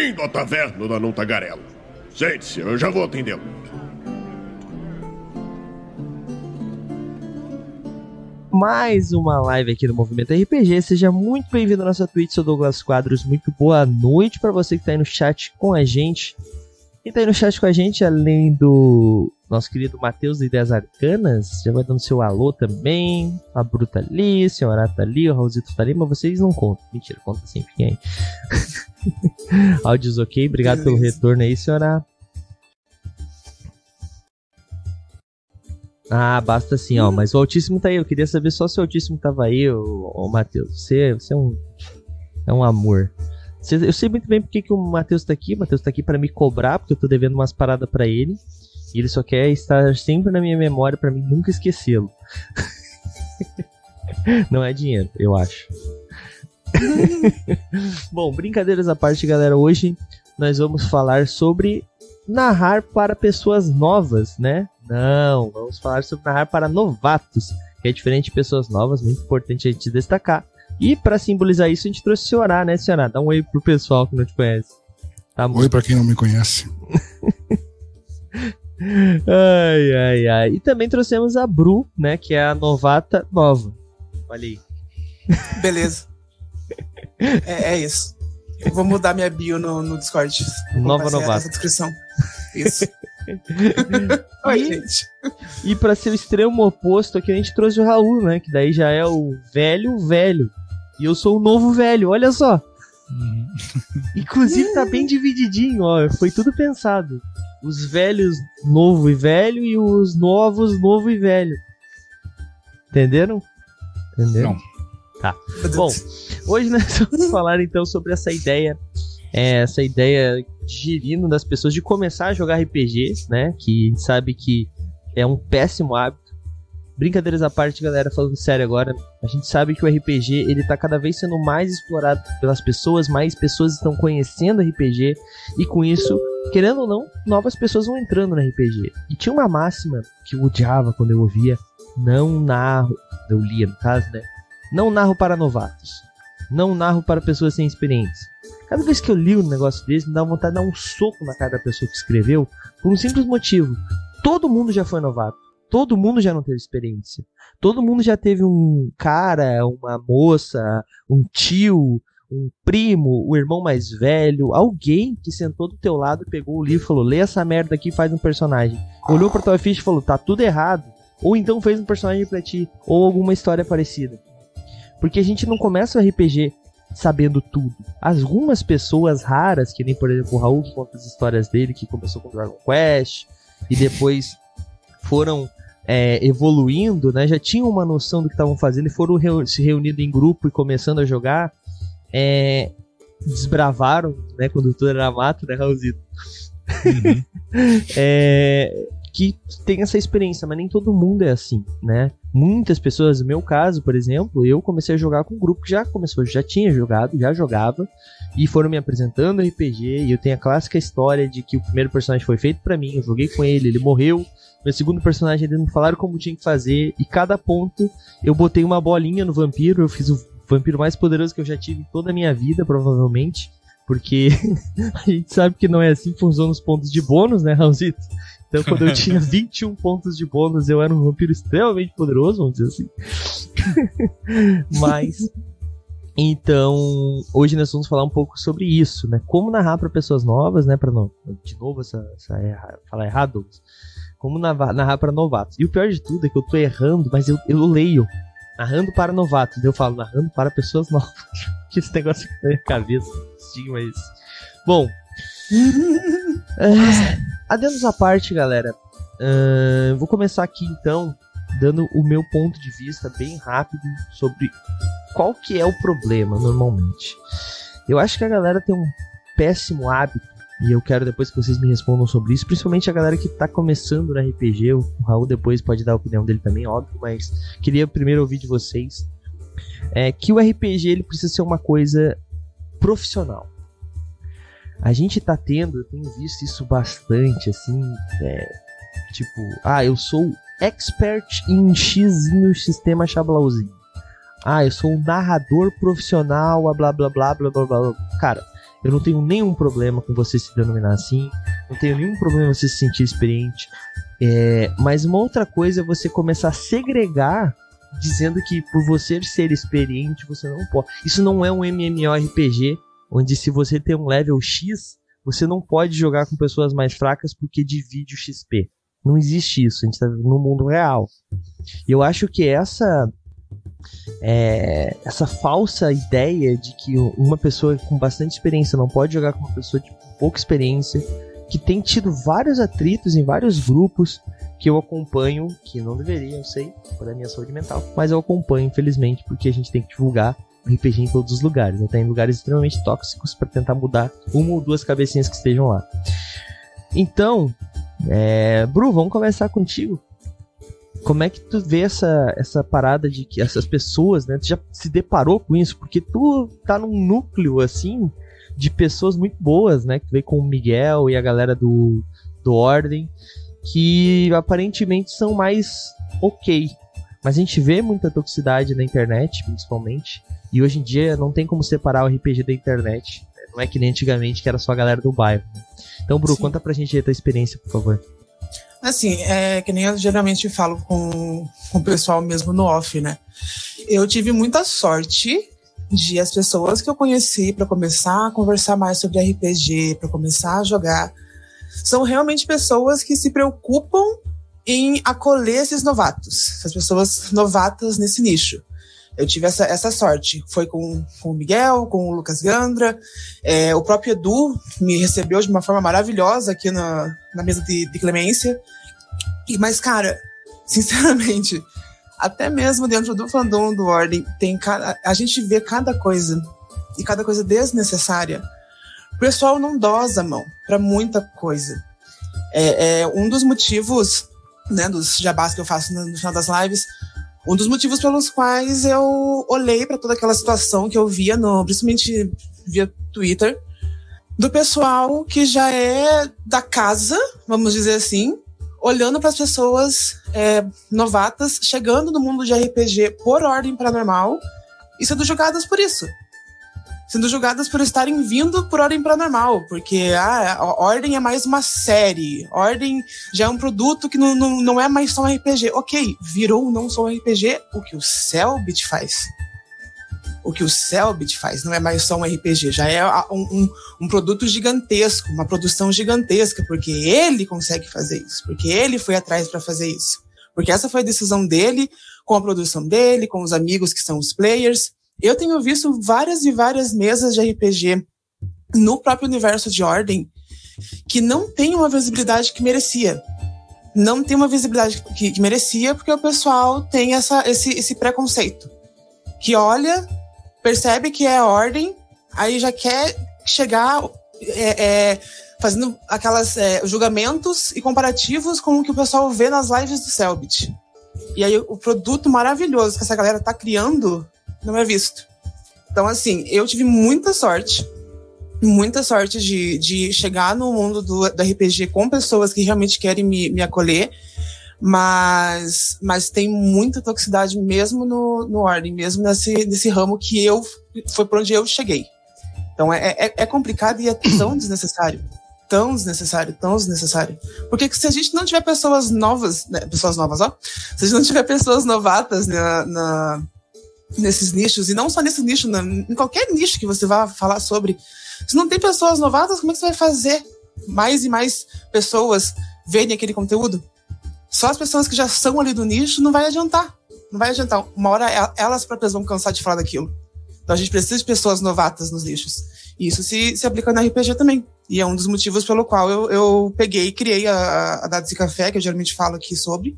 Bem-vindo à taverna da Não Tagarela. Sente-se, eu já vou atendê-lo. mais uma live aqui do Movimento RPG. Seja muito bem-vindo à nossa Twitch, sou Douglas Quadros. Muito boa noite para você que está aí no chat com a gente. Quem tá aí no chat com a gente, além do nosso querido Matheus de Ideias Arcanas, já vai dando seu alô também. A Bruta ali, a senhora tá ali, o Raulzito tá ali, mas vocês não contam. Mentira, conta sempre quem aí. Áudios ok, obrigado pelo retorno aí, senhora. Ah, basta assim, ó. Mas o Altíssimo tá aí. Eu queria saber só se o Altíssimo tava aí, ô, ô Matheus. Você, você é um. É um amor. Eu sei muito bem porque que o Matheus tá aqui. O Matheus tá aqui para me cobrar, porque eu tô devendo umas paradas para ele. E ele só quer estar sempre na minha memória para mim nunca esquecê-lo. Não é dinheiro, eu acho. Bom, brincadeiras à parte, galera. Hoje nós vamos falar sobre narrar para pessoas novas, né? Não, vamos falar sobre narrar para novatos, que é diferente de pessoas novas, muito importante a gente destacar. E para simbolizar isso, a gente trouxe o Senhorá, né, Senhorá? Dá um oi pro pessoal que não te conhece. Tá oi para quem não me conhece. ai, ai, ai. E também trouxemos a Bru, né, que é a novata nova. Olha aí. Beleza. é, é, isso. Eu vou mudar minha bio no, no Discord. Nova novata. Descrição. Isso. Oi, gente. E para ser o extremo oposto aqui, a gente trouxe o Raul, né? Que daí já é o velho velho. E eu sou o novo velho, olha só. Uhum. Inclusive tá bem divididinho, ó. Foi tudo pensado. Os velhos novo e velho e os novos novo e velho. Entenderam? Entenderam? Não. Tá. Bom, hoje nós vamos falar então sobre essa ideia, é, essa ideia gerindo das pessoas de começar a jogar RPG, né? Que a gente sabe que é um péssimo hábito Brincadeiras à parte, galera, falando sério agora, a gente sabe que o RPG ele tá cada vez sendo mais explorado pelas pessoas, mais pessoas estão conhecendo RPG e com isso, querendo ou não, novas pessoas vão entrando no RPG. E tinha uma máxima que eu odiava quando eu ouvia, não narro, eu lia no caso, né? Não narro para novatos. Não narro para pessoas sem experiência. Cada vez que eu li um negócio desse, me dá vontade de dar um soco na cara da pessoa que escreveu, por um simples motivo. Todo mundo já foi novato todo mundo já não teve experiência. Todo mundo já teve um cara, uma moça, um tio, um primo, o irmão mais velho, alguém que sentou do teu lado, pegou o livro e falou: lê essa merda aqui e faz um personagem. Olhou pra tua ficha e falou: tá tudo errado. Ou então fez um personagem pra ti, ou alguma história parecida. Porque a gente não começa o RPG sabendo tudo. Algumas pessoas raras, que nem por exemplo o Raul que conta as histórias dele, que começou com Dragon Quest, e depois foram é, evoluindo, né, já tinham uma noção do que estavam fazendo e foram reu se reunindo em grupo e começando a jogar, é, desbravaram, né, quando tudo era mato, né, Raulzito? Uhum. é, que tem essa experiência, mas nem todo mundo é assim, né? Muitas pessoas, no meu caso, por exemplo, eu comecei a jogar com um grupo que já começou, já tinha jogado, já jogava, e foram me apresentando RPG, e eu tenho a clássica história de que o primeiro personagem foi feito para mim, eu joguei com ele, ele morreu, meu segundo personagem eles me falaram como tinha que fazer, e cada ponto eu botei uma bolinha no vampiro, eu fiz o vampiro mais poderoso que eu já tive em toda a minha vida, provavelmente, porque a gente sabe que não é assim que funcionam os pontos de bônus, né, Raulzito? Então, quando eu tinha 21 pontos de bônus, eu era um vampiro extremamente poderoso, vamos dizer assim. Mas. Então, hoje nós vamos falar um pouco sobre isso, né? Como narrar para pessoas novas, né? Para não, de novo essa, essa erra, falar errado, como narrar, narrar para novatos. E o pior de tudo é que eu tô errando, mas eu, eu leio narrando para novatos. Eu falo narrando para pessoas novas. que esse negócio na minha cabeça, estigma isso. Bom, é, adendos à parte, galera. Uh, vou começar aqui então, dando o meu ponto de vista bem rápido sobre qual que é o problema normalmente. Eu acho que a galera tem um péssimo hábito e eu quero depois que vocês me respondam sobre isso, principalmente a galera que tá começando no RPG. O Raul depois pode dar a opinião dele também, óbvio, mas queria primeiro ouvir de vocês. É que o RPG ele precisa ser uma coisa profissional a gente tá tendo, eu tenho visto isso bastante, assim, é, tipo, ah, eu sou expert em X no sistema Xablauzinho. Ah, eu sou um narrador profissional, blá blá blá blá blá blá blá. Cara, Eu não tenho nenhum problema com você se denominar assim. Não tenho nenhum problema você se sentir experiente. É, mas uma outra coisa é você começar a segregar dizendo que por você ser experiente você não pode. Isso não é um MMORPG onde se você tem um level X, você não pode jogar com pessoas mais fracas porque divide o XP. Não existe isso, a gente está no mundo real. E eu acho que essa é, essa falsa ideia de que uma pessoa com bastante experiência não pode jogar com uma pessoa de pouca experiência, que tem tido vários atritos em vários grupos que eu acompanho, que não deveria, eu sei, por a minha saúde mental, mas eu acompanho, infelizmente, porque a gente tem que divulgar RPG em todos os lugares, até em lugares extremamente tóxicos para tentar mudar uma ou duas cabecinhas que estejam lá. Então, é, Bru, vamos conversar contigo. Como é que tu vê essa, essa parada de que essas pessoas, né? Tu já se deparou com isso? Porque tu tá num núcleo, assim, de pessoas muito boas, né? Que veio com o Miguel e a galera do, do Ordem, que aparentemente são mais ok. Mas a gente vê muita toxicidade na internet, principalmente. E hoje em dia não tem como separar o RPG da internet. Não é que nem antigamente que era só a galera do bairro. Né? Então, Bru, Sim. conta pra gente a tua experiência, por favor. Assim, é que nem eu geralmente falo com, com o pessoal mesmo no off, né? Eu tive muita sorte de as pessoas que eu conheci para começar a conversar mais sobre RPG, para começar a jogar, são realmente pessoas que se preocupam em acolher esses novatos, essas pessoas novatas nesse nicho. Eu tive essa, essa sorte. Foi com, com o Miguel, com o Lucas Gandra. É, o próprio Edu me recebeu de uma forma maravilhosa aqui na, na mesa de, de Clemência. E, mas, cara, sinceramente, até mesmo dentro do fandom do Ordem, tem cada, a gente vê cada coisa. E cada coisa desnecessária. O pessoal não dosa a mão para muita coisa. É, é, um dos motivos, né, dos jabás que eu faço no, no final das lives, um dos motivos pelos quais eu olhei para toda aquela situação que eu via, no, principalmente via Twitter, do pessoal que já é da casa, vamos dizer assim, olhando para as pessoas é, novatas chegando no mundo de RPG por ordem paranormal e sendo julgadas por isso sendo julgadas por estarem vindo por Ordem Paranormal, porque ah, a Ordem é mais uma série, Ordem já é um produto que não, não, não é mais só um RPG. Ok, virou não só um RPG, o que o Cellbit faz. O que o Cellbit faz não é mais só um RPG, já é um, um, um produto gigantesco, uma produção gigantesca, porque ele consegue fazer isso, porque ele foi atrás para fazer isso. Porque essa foi a decisão dele, com a produção dele, com os amigos que são os players. Eu tenho visto várias e várias mesas de RPG no próprio universo de Ordem que não tem uma visibilidade que merecia. Não tem uma visibilidade que, que merecia porque o pessoal tem essa, esse, esse preconceito. Que olha, percebe que é Ordem, aí já quer chegar é, é, fazendo aquelas é, julgamentos e comparativos com o que o pessoal vê nas lives do Selbit. E aí o produto maravilhoso que essa galera tá criando não é visto. Então, assim, eu tive muita sorte, muita sorte de, de chegar no mundo do, do RPG com pessoas que realmente querem me, me acolher, mas, mas tem muita toxicidade mesmo no, no Ordem, mesmo nesse, nesse ramo que eu, foi por onde eu cheguei. Então é, é, é complicado e é tão desnecessário tão desnecessário, tão desnecessário. Porque se a gente não tiver pessoas novas, né, pessoas novas, ó, se a gente não tiver pessoas novatas na, na, nesses nichos, e não só nesse nicho, em qualquer nicho que você vá falar sobre. Se não tem pessoas novatas, como é que você vai fazer mais e mais pessoas verem aquele conteúdo? Só as pessoas que já são ali do nicho não vai adiantar. Não vai adiantar. Uma hora elas próprias vão cansar de falar daquilo. Então a gente precisa de pessoas novatas nos nichos. E isso se, se aplica na RPG também. E é um dos motivos pelo qual eu, eu peguei e criei a, a Dados e Café, que eu geralmente falo aqui sobre,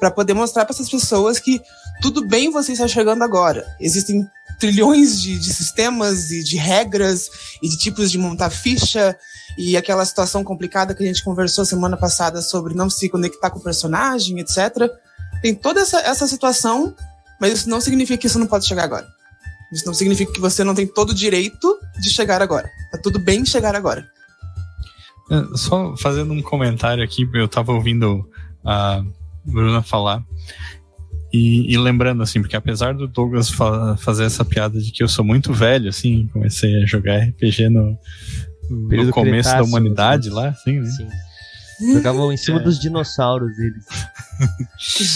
para poder mostrar para essas pessoas que tudo bem você estar chegando agora. Existem trilhões de, de, sistemas e de regras e de tipos de montar ficha e aquela situação complicada que a gente conversou semana passada sobre não se conectar com o personagem, etc. Tem toda essa, essa situação, mas isso não significa que isso não pode chegar agora. Isso não significa que você não tem todo o direito de chegar agora. Tá tudo bem chegar agora. É, só fazendo um comentário aqui, eu tava ouvindo a Bruna falar E, e, lembrando, assim, porque apesar do Douglas fa fazer essa piada de que eu sou muito velho, assim, comecei a jogar RPG no, no começo da humanidade assim. lá, assim, né? Sim. Jogavam em cima é. dos dinossauros eles.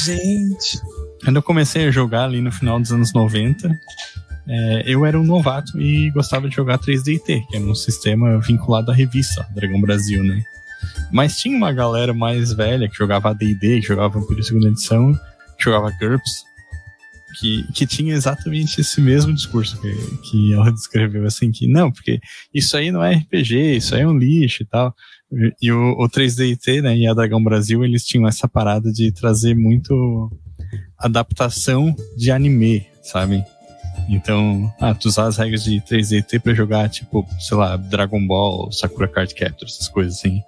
Gente. Quando eu comecei a jogar ali no final dos anos 90, é, eu era um novato e gostava de jogar 3DT, que era um sistema vinculado à revista Dragão Brasil, né? Mas tinha uma galera mais velha que jogava D&D, que jogava Vampiro Segunda Edição, jogava GURPS, que, que tinha exatamente esse mesmo discurso que, que ela descreveu, assim, que não, porque isso aí não é RPG, isso aí é um lixo e tal. E o, o 3DT, né, e a Dragão Brasil, eles tinham essa parada de trazer muito adaptação de anime, sabe? Então, ah, tu usar as regras de 3DT pra jogar, tipo, sei lá, Dragon Ball, Sakura Card Captor, essas coisas assim.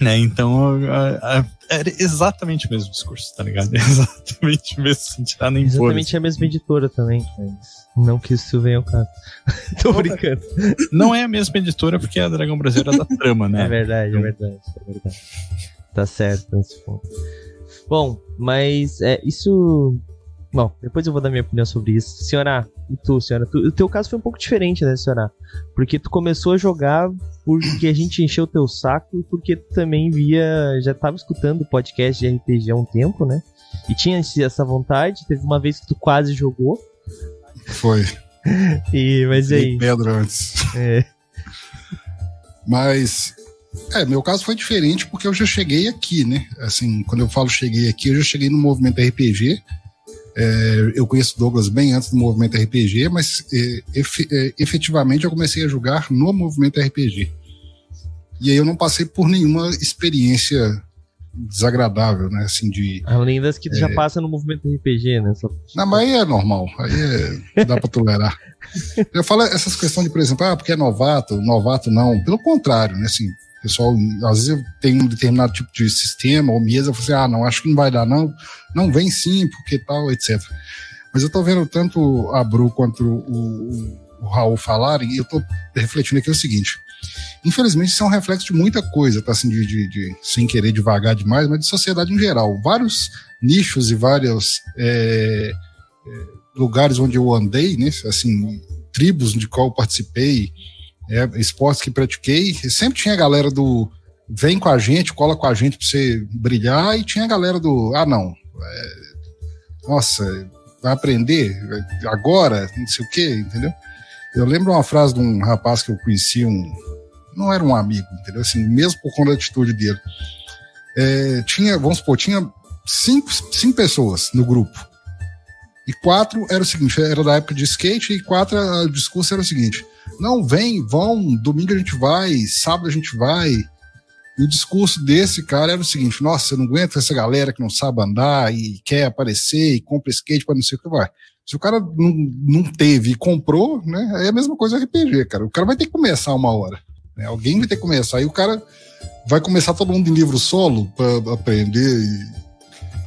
Né? Então, a, a, era exatamente o mesmo discurso, tá ligado? Exatamente o mesmo, sem tirar nem Exatamente a mesma editora também, mas não que isso venha ao caso. Tô brincando. Não é a mesma editora porque a Dragão Brasileira é da trama, né? É verdade, é então, verdade, é verdade. Tá certo nesse ponto. Bom, mas é, isso Bom, depois eu vou dar minha opinião sobre isso. Senhora, e tu, senhora? Tu, o teu caso foi um pouco diferente, né, senhora? Porque tu começou a jogar porque a gente encheu o teu saco e porque tu também via. Já tava escutando podcast de RPG há um tempo, né? E tinha essa vontade. Teve uma vez que tu quase jogou. Foi. e, mas aí. Pedro antes. É. Mas é, meu caso foi diferente porque eu já cheguei aqui, né? Assim, quando eu falo cheguei aqui, eu já cheguei no movimento RPG é, eu conheço Douglas bem antes do movimento RPG, mas é, é, efetivamente eu comecei a jogar no movimento RPG. E aí eu não passei por nenhuma experiência desagradável, né? Assim, de. Além das que tu já é. passa no movimento RPG, né? Só... Não, mas aí é normal. Aí é, dá pra tolerar. eu falo essas questões de, por exemplo, ah, porque é novato, novato não. Pelo contrário, né? Assim, pessoal, às vezes tem um determinado tipo de sistema ou mesa, você, ah, não, acho que não vai dar, não. Não, vem sim, porque tal, etc. Mas eu tô vendo tanto a Bru quanto o, o, o Raul falarem, e eu tô refletindo aqui o seguinte. Infelizmente, isso é um reflexo de muita coisa, tá assim, de, de, de sem querer devagar demais, mas de sociedade em geral. Vários nichos e vários é, é, lugares onde eu andei, né, assim, tribos de qual eu participei, é, esportes que pratiquei, sempre tinha a galera do vem com a gente, cola com a gente pra você brilhar, e tinha a galera do ah, não, é, nossa, vai aprender agora, não sei o quê, entendeu? Eu lembro uma frase de um rapaz que eu conheci, um, não era um amigo, entendeu? Assim, mesmo por conta da atitude dele. É, tinha, vamos supor, tinha cinco, cinco pessoas no grupo. E quatro era o seguinte, era da época de skate, e quatro, o discurso era o seguinte: não, vem, vão, domingo a gente vai, sábado a gente vai. E o discurso desse cara era o seguinte: nossa, eu não aguento essa galera que não sabe andar e quer aparecer e compra skate para não sei o que vai. Se o cara não, não teve e comprou, né? É a mesma coisa RPG, cara. O cara vai ter que começar uma hora. Né? Alguém vai ter que começar. Aí o cara vai começar todo mundo em livro solo para aprender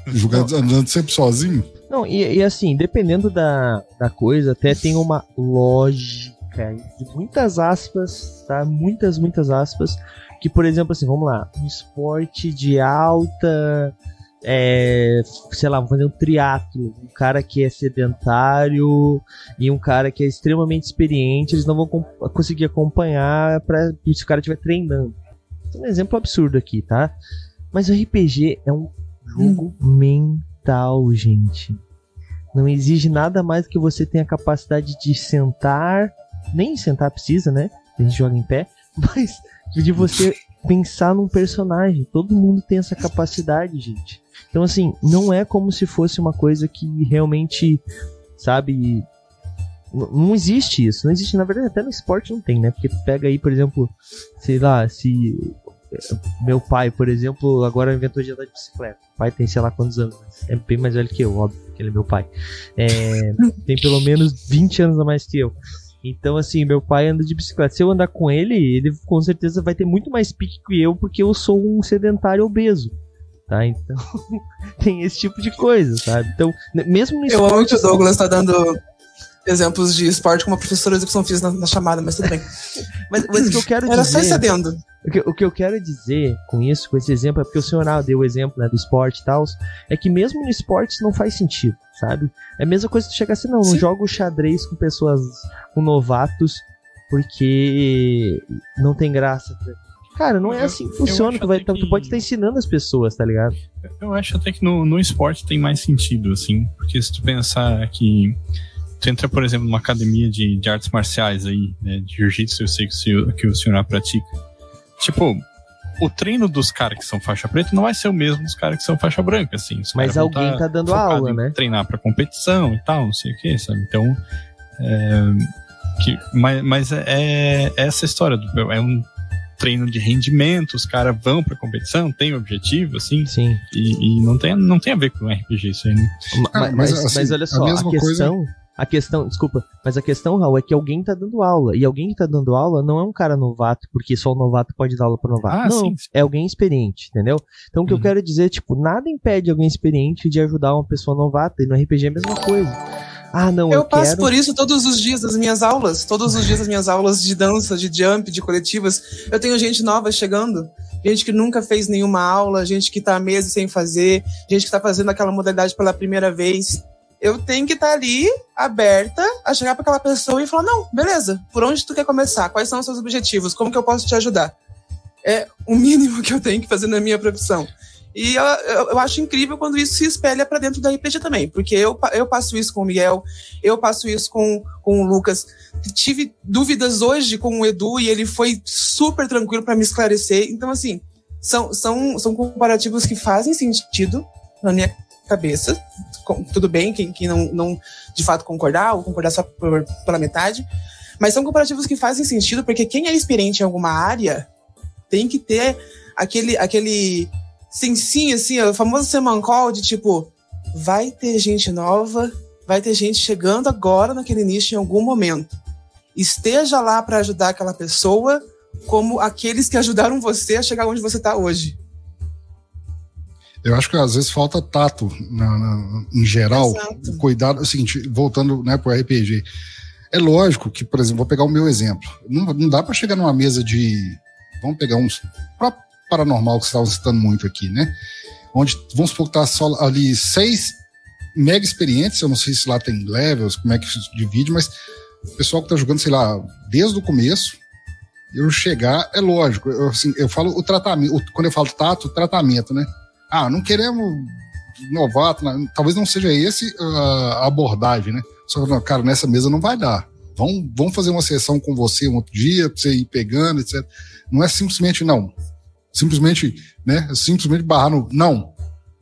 e jogar andando sempre sozinho. Não, e, e, assim, dependendo da, da coisa, até tem uma lógica de muitas aspas, tá? Muitas, muitas aspas. Que, por exemplo, assim, vamos lá, um esporte de alta. É, sei lá, vamos fazer um triatlo. Um cara que é sedentário e um cara que é extremamente experiente, eles não vão conseguir acompanhar para se o cara estiver treinando. É um exemplo absurdo aqui, tá? Mas o RPG é um jogo hum. Mental, gente. Não exige nada mais que você tenha a capacidade de sentar nem sentar precisa, né? A gente joga em pé, mas de você pensar num personagem. Todo mundo tem essa capacidade, gente. Então, assim, não é como se fosse uma coisa que realmente, sabe. Não existe isso. Não existe, na verdade, até no esporte não tem, né? Porque pega aí, por exemplo, sei lá, se. Meu pai, por exemplo, agora inventou de andar de bicicleta. O pai tem sei lá quantos anos, é bem mais velho que eu, óbvio, que ele é meu pai. É, tem pelo menos 20 anos a mais que eu. Então, assim, meu pai anda de bicicleta. Se eu andar com ele, ele com certeza vai ter muito mais pique que eu, porque eu sou um sedentário obeso. Tá? Então, tem esse tipo de coisa, sabe? Então, mesmo no Eu amo que o Douglas tá dando. Exemplos de esporte como a professora de educação física na, na chamada, mas tudo bem. mas, mas o que eu quero Era dizer... só isso adendo. O que, o que eu quero dizer com isso, com esse exemplo, é porque o senhor deu o exemplo né, do esporte e tal, é que mesmo no esporte isso não faz sentido, sabe? É a mesma coisa que tu chegar assim, não, Sim. não jogo xadrez com pessoas, com novatos, porque não tem graça. Cara, não é Eu- assim que funciona. Tu, vai, até tu que- pode estar ensinando as pessoas, tá ligado? Eu acho até que no, no esporte tem mais sentido, assim, porque se tu pensar que tu entra, por exemplo, numa academia de, de artes marciais aí, né, de jiu-jitsu, eu sei que o, senhor, que o senhor pratica. Tipo, o treino dos caras que são faixa preta não vai ser o mesmo dos caras que são faixa branca, assim. Os Mas alguém tá dando focado aula, né? Treinar pra competição e tal, não sei o que, sabe? Então, é, que, mas, mas é, é essa história, do, é um treino de rendimento, os caras vão pra competição, tem objetivo, assim, Sim. e, e não, tem, não tem a ver com RPG isso aí, né? Ah, mas, mas, mas, assim, olha a só, a, mesma coisa- questão. A questão, desculpa, mas a questão, Raul, é que alguém tá dando aula. E alguém que tá dando aula não é um cara novato, porque só o novato pode dar aula pro novato. Ah, não, sim, sim. é alguém experiente, entendeu? Então o que eu Uhum. quero dizer, tipo, nada impede alguém experiente de ajudar uma pessoa novata. E no RPG é a mesma coisa. Ah, não, eu, Eu passo quero. por isso todos os dias das minhas aulas. Todos os dias das minhas aulas de dança, de jump, de coletivas. Eu tenho gente nova chegando. Gente que nunca fez nenhuma aula, gente que tá há meses sem fazer, gente que tá fazendo aquela modalidade pela primeira vez. Eu tenho que estar ali, aberta, a chegar para aquela pessoa e falar: não, beleza, por onde tu quer começar? Quais são os seus objetivos? Como que eu posso te ajudar? É o mínimo que eu tenho que fazer na minha profissão. E eu, eu, eu acho incrível quando isso se espelha para dentro da RPG também, porque eu, eu passo isso com o Miguel, eu passo isso com, com o Lucas. Tive dúvidas hoje com o Edu e ele foi super tranquilo para me esclarecer. Então, assim, são, são, são comparativos que fazem sentido na minha cabeça. Tudo bem, quem, quem não, não de fato concordar, ou concordar só por, pela metade. Mas são comparativos que fazem sentido, porque quem é experiente em alguma área tem que ter aquele, aquele sensinho, assim, o famoso semancol de tipo, vai ter gente nova, vai ter gente chegando agora naquele nicho em algum momento. Esteja lá para ajudar aquela pessoa, como aqueles que ajudaram você a chegar onde você está hoje. Eu acho que às vezes falta tato na- na- em geral. Exato. Cuidado, é o seguinte, voltando né, pro RPG. É lógico que, por exemplo, vou pegar o meu exemplo. Não, não dá para chegar numa mesa de. Vamos pegar uns. Pra paranormal que você estava citando muito aqui, né? Onde, vamos supor que tá só ali seis mega experientes, eu não sei se lá tem levels, como é que se divide, mas o pessoal que tá jogando, sei lá, desde o começo, eu chegar, é lógico, eu, assim, eu falo o tratamento, o- quando eu falo tato, o tratamento, né? Ah, não queremos novato, né? talvez não seja esse a abordagem, né? Só que, não, cara, nessa mesa não vai dar. Vamos, vamos fazer uma sessão com você um outro dia, pra você ir pegando, etc. Não é simplesmente não. Simplesmente, né? Simplesmente barrar no não.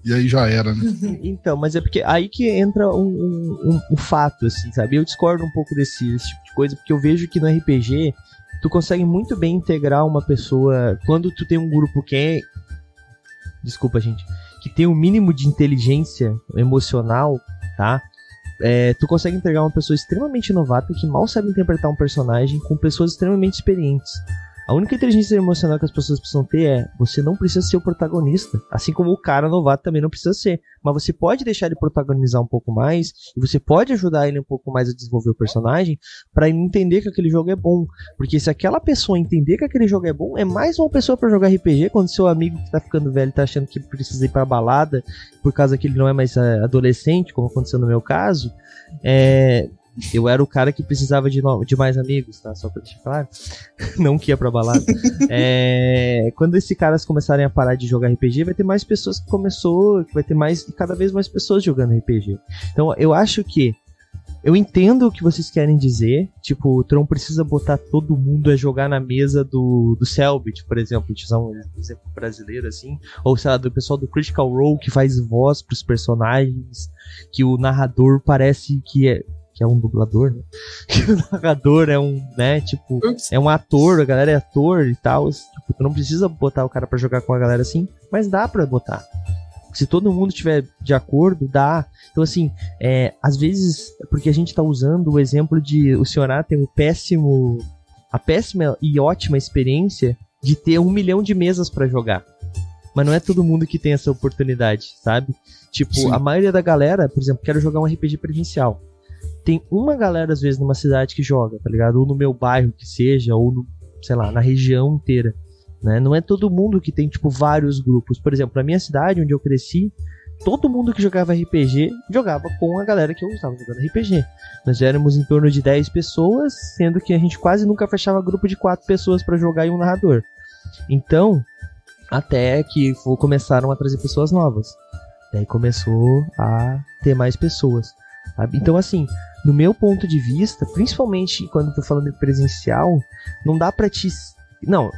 E aí já era, né? Então, mas é porque aí que entra um, um- um fato, assim, sabe? Eu discordo um pouco desse, desse tipo de coisa, porque eu vejo que no RPG tu consegue muito bem integrar uma pessoa. Quando tu tem um grupo que é. Desculpa, gente. Que tem um mínimo de inteligência emocional, tá? É, tu consegue entregar uma pessoa extremamente novata que mal sabe interpretar um personagem com pessoas extremamente experientes. A única inteligência emocional que as pessoas precisam ter é você não precisa ser o protagonista. Assim como o cara novato também não precisa ser. Mas você pode deixar ele protagonizar um pouco mais. E você pode ajudar ele um pouco mais a desenvolver o personagem. para ele entender que aquele jogo é bom. Porque se aquela pessoa entender que aquele jogo é bom, é mais uma pessoa para jogar RPG. Quando seu amigo que tá ficando velho tá achando que precisa ir pra balada. Por causa que ele não é mais eh, adolescente, como aconteceu no meu caso. É, eu era o cara que precisava de, no- de mais amigos, tá? Só pra deixar claro. Não que ia pra balada. É, quando esses caras começarem a parar de jogar RPG, vai ter mais pessoas que começou, vai ter mais cada vez mais pessoas jogando RPG. Então, eu acho que eu entendo o que vocês querem dizer. Tipo, tu não precisa botar todo mundo a jogar na mesa do, do Selbit, por exemplo, de usar um exemplo brasileiro assim. Ou, sei lá, do pessoal do Critical Role que faz voz pros personagens, que o narrador parece que é. Que é um dublador, né? Que o narrador é um, né, tipo, é um ator, a galera é ator e tal. Tipo, tu não precisa botar o cara pra jogar com a galera assim, mas dá pra botar. Se todo mundo estiver de acordo, dá. Então, assim, é, às vezes, porque a gente tá usando o exemplo de o Senhorá tem um péssimo. a péssima e ótima experiência de ter um milhão de mesas pra jogar. Mas não é todo mundo que tem essa oportunidade, sabe? Tipo, Sim. a maioria da galera, por exemplo, quero jogar um RPG presencial. Tem uma galera, às vezes, numa cidade que joga, tá ligado? Ou no meu bairro que seja, ou no, sei lá, na região inteira. Né? Não é todo mundo que tem, tipo, vários grupos. Por exemplo, na minha cidade, onde eu cresci, todo mundo que jogava RPG jogava com a galera que eu estava jogando RPG. Nós éramos em torno de 10 pessoas, sendo que a gente quase nunca fechava grupo de 4 pessoas para jogar e um narrador. Então, até que começaram a trazer pessoas novas. Daí começou a ter mais pessoas. Sabe? Então, assim, no meu ponto de vista, principalmente quando eu tô falando de presencial, não dá pra te. Não,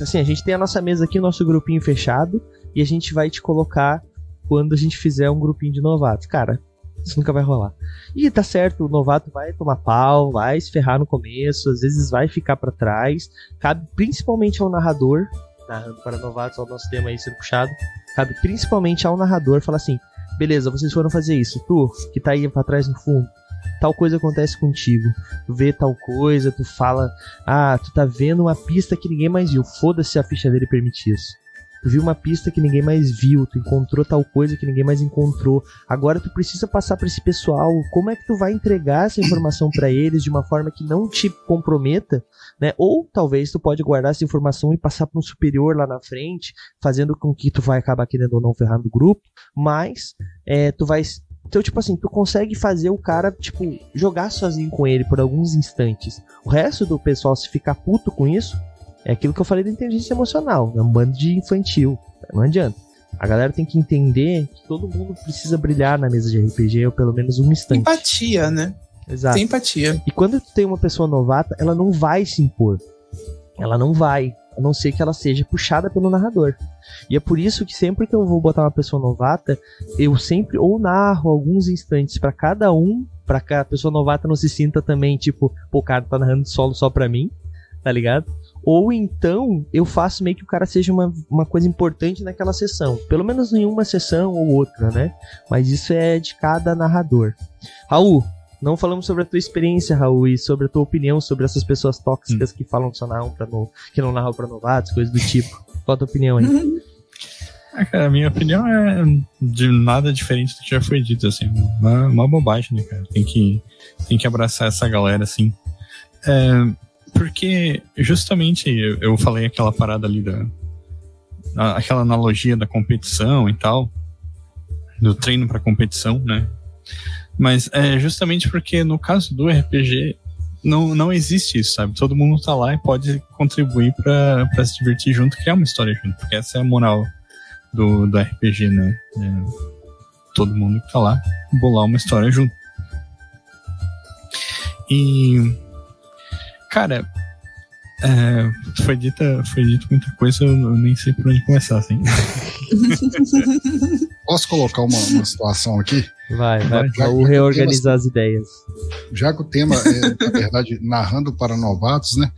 assim, a gente tem a nossa mesa aqui, o nosso grupinho fechado, e a gente vai te colocar quando a gente fizer um grupinho de novatos. Cara, isso nunca vai rolar. E tá certo, o novato vai tomar pau, vai se ferrar no começo, às vezes vai ficar para trás. Cabe principalmente ao narrador, narrando para novatos, ao nosso tema aí sendo puxado, cabe principalmente ao narrador falar assim: beleza, vocês foram fazer isso, tu que tá aí pra trás no fundo, tal coisa acontece contigo. Tu vê tal coisa, tu fala, ah, tu tá vendo uma pista que ninguém mais viu. Foda-se se a ficha dele permite isso. Tu viu uma pista que ninguém mais viu, tu encontrou tal coisa que ninguém mais encontrou. Agora tu precisa passar para esse pessoal. Como é que tu vai entregar essa informação para eles de uma forma que não te comprometa, né? Ou talvez tu pode guardar essa informação e passar para um superior lá na frente, fazendo com que tu vai acabar querendo ou não ferrar no grupo, mas é, tu vai então, tipo assim, tu consegue fazer o cara, tipo, jogar sozinho com ele por alguns instantes. O resto do pessoal, se ficar puto com isso, é aquilo que eu falei da inteligência emocional. É um bando de infantil. Não adianta. A galera tem que entender que todo mundo precisa brilhar na mesa de RPG, ou pelo menos um instante. Empatia, né? Exato. Tem empatia. E quando tu tem uma pessoa novata, ela não vai se impor. Ela não vai. A não ser que ela seja puxada pelo narrador. E é por isso que sempre que eu vou botar uma pessoa novata, eu sempre ou narro alguns instantes para cada um, para que a pessoa novata não se sinta também, tipo, pô, o cara tá narrando solo só pra mim, tá ligado? Ou então eu faço meio que o cara seja uma, uma coisa importante naquela sessão. Pelo menos em uma sessão ou outra, né? Mas isso é de cada narrador. Raul, não falamos sobre a tua experiência, Raul, e sobre a tua opinião sobre essas pessoas tóxicas hum. que falam que só narram pra no... que não narram pra novatos, coisas do tipo. Qual a tua opinião aí? Ah, cara, a minha opinião é de nada diferente do que já foi dito, assim. Uma, uma bobagem, né, cara? Tem que, tem que abraçar essa galera, assim. É, porque justamente eu, eu falei aquela parada ali da. aquela analogia da competição e tal. Do treino para competição, né? Mas é justamente porque no caso do RPG não, não existe isso, sabe? Todo mundo tá lá e pode contribuir para se divertir junto, criar uma história junto, porque essa é a moral do, do RPG, né? É, todo mundo que tá lá bolar uma história junto. E Cara, é, foi, dita, foi dita muita coisa, eu nem sei por onde começar, assim. Posso colocar uma, uma situação aqui? Vai, vai. Vamos reorganizar as ideias. Já que o tema é, na verdade, narrando para novatos, né?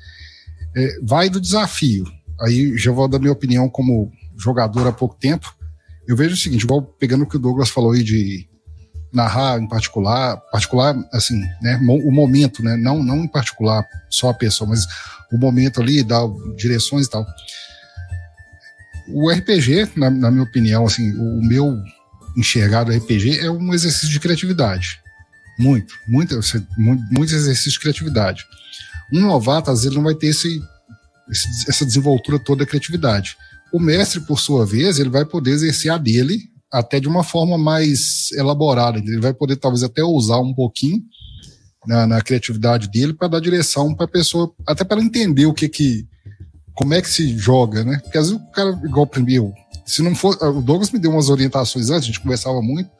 É, vai do desafio. Aí já vou dar minha opinião como jogador há pouco tempo. Eu vejo o seguinte, igual pegando o que o Douglas falou aí de narrar em particular, particular assim, né, o momento, né, não não em particular só a pessoa, mas o momento ali, dar direções e tal. O RPG, na, na minha opinião, assim, o, meu enxergado RPG é um exercício de criatividade. Muito, muito, muito, exercício de criatividade. Um novato, às vezes, não vai ter esse, essa desenvoltura toda da criatividade. O mestre, por sua vez, ele vai poder exercer a dele até de uma forma mais elaborada. Ele vai poder talvez até usar um pouquinho na, na criatividade dele para dar direção para a pessoa, até para entender o que que como é que se joga, né? Porque às vezes o cara igual primeiro, se não for, o Douglas me deu umas orientações antes, a gente conversava muito,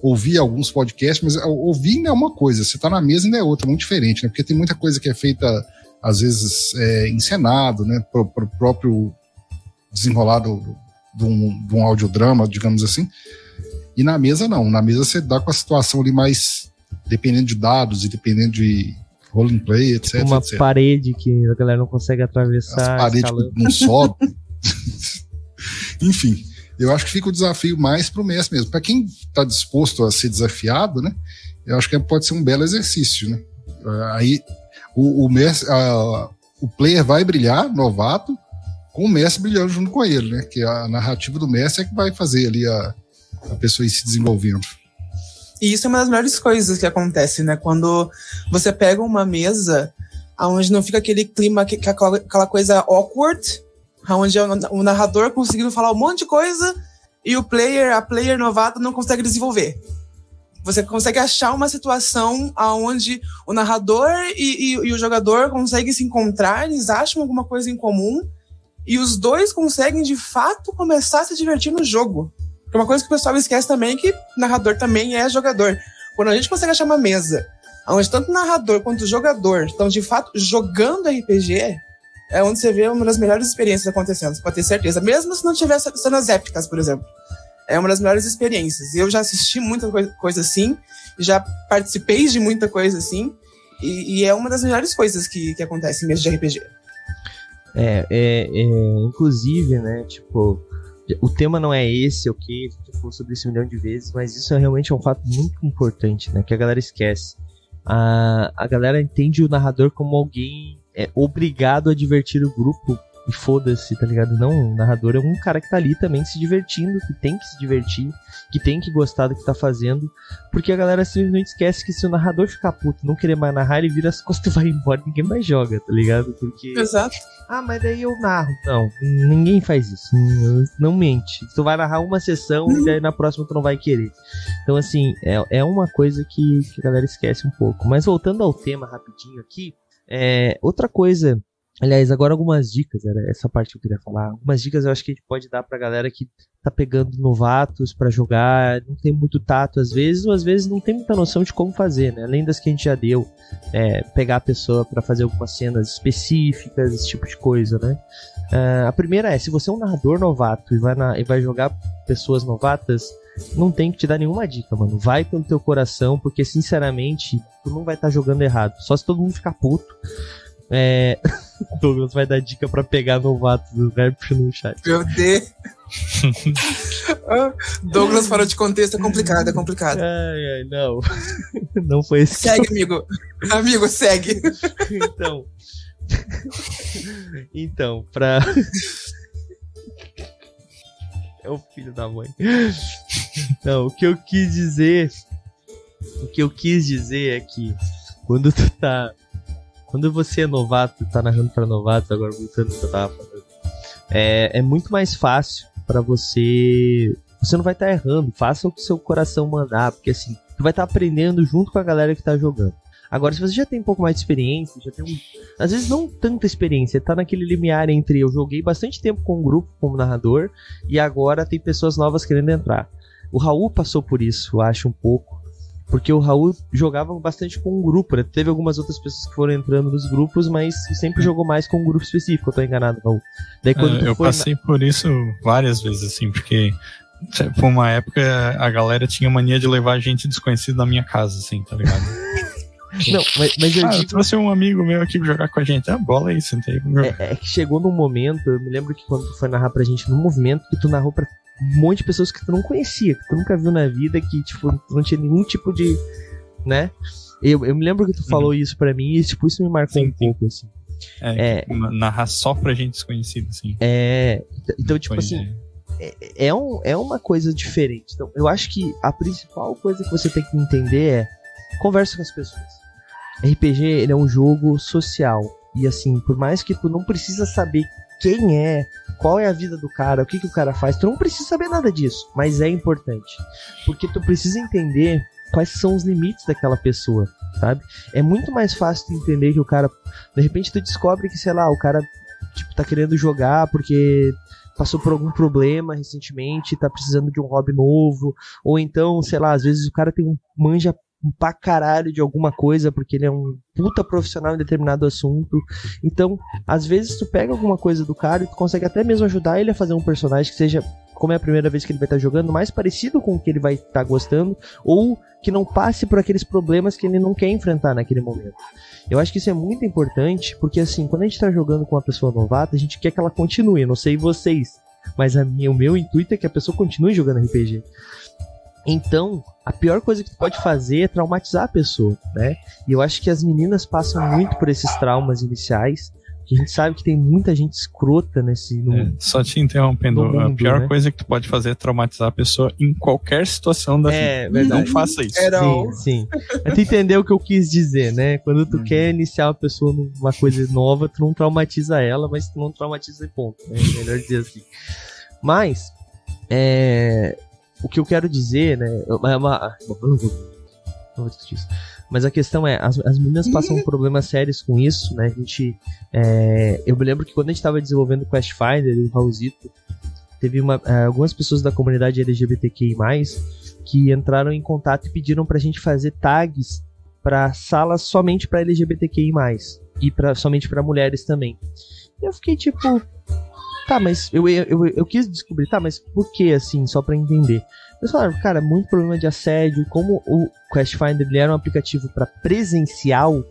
ouvi alguns podcasts, mas ouvir ainda é uma coisa, você tá na mesa ainda é outra, muito diferente, né? Porque tem muita coisa que é feita às vezes é, encenado, né? Pro, pro próprio desenrolado de um, de um audiodrama, digamos assim. E na mesa não, na mesa você dá com a situação ali mais dependendo de dados e dependendo de roleplay, etc. Uma etc. parede que a galera não consegue atravessar. As paredes não sobe. Enfim, eu acho que fica o desafio mais para o mestre mesmo. Para quem está disposto a ser desafiado, né? Eu acho que pode ser um belo exercício, né? Aí o, o mestre, a, o player vai brilhar, novato, com o Messi brilhando junto com ele, né? Que a narrativa do Messi é que vai fazer ali a, a pessoa ir se desenvolvendo. E isso é uma das melhores coisas que acontece, né? Quando você pega uma mesa onde não fica aquele clima, aquela coisa awkward, onde é o narrador conseguindo falar um monte de coisa e o player, a player novata não consegue desenvolver. Você consegue achar uma situação onde o narrador e, e, e o jogador conseguem se encontrar, eles acham alguma coisa em comum e os dois conseguem de fato começar a se divertir no jogo. Porque uma coisa que o pessoal esquece também é que narrador também é jogador. Quando a gente consegue achar uma mesa onde tanto o narrador quanto o jogador estão de fato jogando RPG, é onde você vê uma das melhores experiências acontecendo, você pode ter certeza. Mesmo se não tiver cenas épicas, por exemplo. É uma das melhores experiências. Eu já assisti muita coisa assim, já participei de muita coisa assim, e, e é uma das melhores coisas que, que acontece mesa de RPG. É, é, é, inclusive, né, tipo, o tema não é esse, ok, a gente falou sobre isso um milhão de vezes, mas isso é realmente um fato muito importante, né, que a galera esquece. A, a galera entende o narrador como alguém é, obrigado a divertir o grupo e foda-se, tá ligado? Não, o narrador é um cara que tá ali também se divertindo, que tem que se divertir, que tem que gostar do que tá fazendo, porque a galera simplesmente esquece que se o narrador ficar puto não querer mais narrar, ele vira as costas e vai embora, ninguém mais joga, tá ligado? Porque. Exato. Ah, mas daí eu narro. Não, ninguém faz isso. Não mente. Tu vai narrar uma sessão e daí na próxima tu não vai querer. Então, assim, é, é uma coisa que, que a galera esquece um pouco. Mas voltando ao tema rapidinho aqui, é, outra coisa Aliás, agora algumas dicas, era essa parte que eu queria falar. Algumas dicas eu acho que a gente pode dar pra galera que tá pegando novatos para jogar, não tem muito tato às vezes, ou às vezes não tem muita noção de como fazer, né? Além das que a gente já deu, é, pegar a pessoa para fazer algumas cenas específicas, esse tipo de coisa, né? Uh, a primeira é, se você é um narrador novato e vai, na, e vai jogar pessoas novatas, não tem que te dar nenhuma dica, mano. Vai pelo teu coração, porque sinceramente, tu não vai estar tá jogando errado. Só se todo mundo ficar puto. É... Douglas vai dar dica para pegar novatos do rap no chat. Meu Deus. Douglas fora de contexto é complicado, é complicado. Ai, ai, não. Não foi esse. Segue, amigo. Amigo, segue. Então. Então, pra. É o filho da mãe. Não, o que eu quis dizer. O que eu quis dizer é que quando tu tá quando você é novato, tá narrando para novatos, agora voltando que eu tava falando, é, é muito mais fácil para você. Você não vai estar tá errando, faça o que seu coração mandar, porque assim, tu vai estar tá aprendendo junto com a galera que tá jogando. Agora, se você já tem um pouco mais de experiência, já tem um. Às vezes não tanta experiência, tá naquele limiar entre eu joguei bastante tempo com um grupo como narrador e agora tem pessoas novas querendo entrar. O Raul passou por isso, acho, um pouco. Porque o Raul jogava bastante com um grupo, né? Teve algumas outras pessoas que foram entrando nos grupos, mas sempre jogou mais com um grupo específico, eu tô enganado, Raul. Daí, quando é, eu passei na... por isso várias vezes, assim, porque por uma época a galera tinha mania de levar gente desconhecida na minha casa, assim, tá ligado? Não, mas, mas eu ah, digo... trouxe um amigo meu aqui pra jogar com a gente. Ah, bola aí, sentei. É, é que chegou num momento, eu me lembro que quando tu foi narrar pra gente, num movimento que tu narrou pra um monte de pessoas que tu não conhecia, que tu nunca viu na vida, que, tipo, não tinha nenhum tipo de. né? Eu, eu me lembro que tu uhum. falou isso pra mim e, tipo, isso me marcou sim, um pouco, assim. É, é, narrar só pra gente desconhecida, assim. É. Então, tipo pois assim. É. é. É, um, é uma coisa diferente. Então, eu acho que a principal coisa que você tem que entender é conversa com as pessoas. RPG, ele é um jogo social. E assim, por mais que tu não precisa saber quem é, qual é a vida do cara, o que, que o cara faz. Tu não precisa saber nada disso, mas é importante. Porque tu precisa entender quais são os limites daquela pessoa, sabe? É muito mais fácil tu entender que o cara. De repente tu descobre que, sei lá, o cara tipo, tá querendo jogar porque passou por algum problema recentemente, tá precisando de um hobby novo, ou então, sei lá, às vezes o cara tem um manja pra caralho de alguma coisa, porque ele é um puta profissional em determinado assunto. Então, às vezes tu pega alguma coisa do cara e tu consegue até mesmo ajudar ele a fazer um personagem que seja, como é a primeira vez que ele vai estar tá jogando, mais parecido com o que ele vai estar tá gostando, ou que não passe por aqueles problemas que ele não quer enfrentar naquele momento. Eu acho que isso é muito importante, porque assim, quando a gente tá jogando com uma pessoa novata, a gente quer que ela continue, não sei vocês, mas minha, o meu intuito é que a pessoa continue jogando RPG. Então, a pior coisa que tu pode fazer é traumatizar a pessoa, né? E eu acho que as meninas passam muito por esses traumas iniciais, Que a gente sabe que tem muita gente escrota nesse. No, é, só te interrompendo, mundo, a pior né? coisa que tu pode fazer é traumatizar a pessoa em qualquer situação da é, vida. Verdade. Não faça isso. Sim, sim. Mas tu entendeu o que eu quis dizer, né? Quando tu hum. quer iniciar a pessoa numa coisa nova, tu não traumatiza ela, mas tu não traumatiza em ponto. Né? É melhor dizer assim. Mas, é, o que eu quero dizer, né? É uma, uma, não vou, não vou discutir isso. Mas a questão é, as, as meninas passam problemas sérios com isso, né? A gente. É, eu me lembro que quando a gente estava desenvolvendo o Quest Finder e o Raulzito, teve uma, é, algumas pessoas da comunidade LGBTQI, que entraram em contato e pediram pra gente fazer tags para salas somente para LGBTQI, e pra, somente para mulheres também. E eu fiquei tipo. Tá, mas eu, eu, eu, quis descobrir, tá, mas por que assim, só para entender? Eles falaram, cara, muito problema de assédio. Como o Quest Finder era um aplicativo para presencial,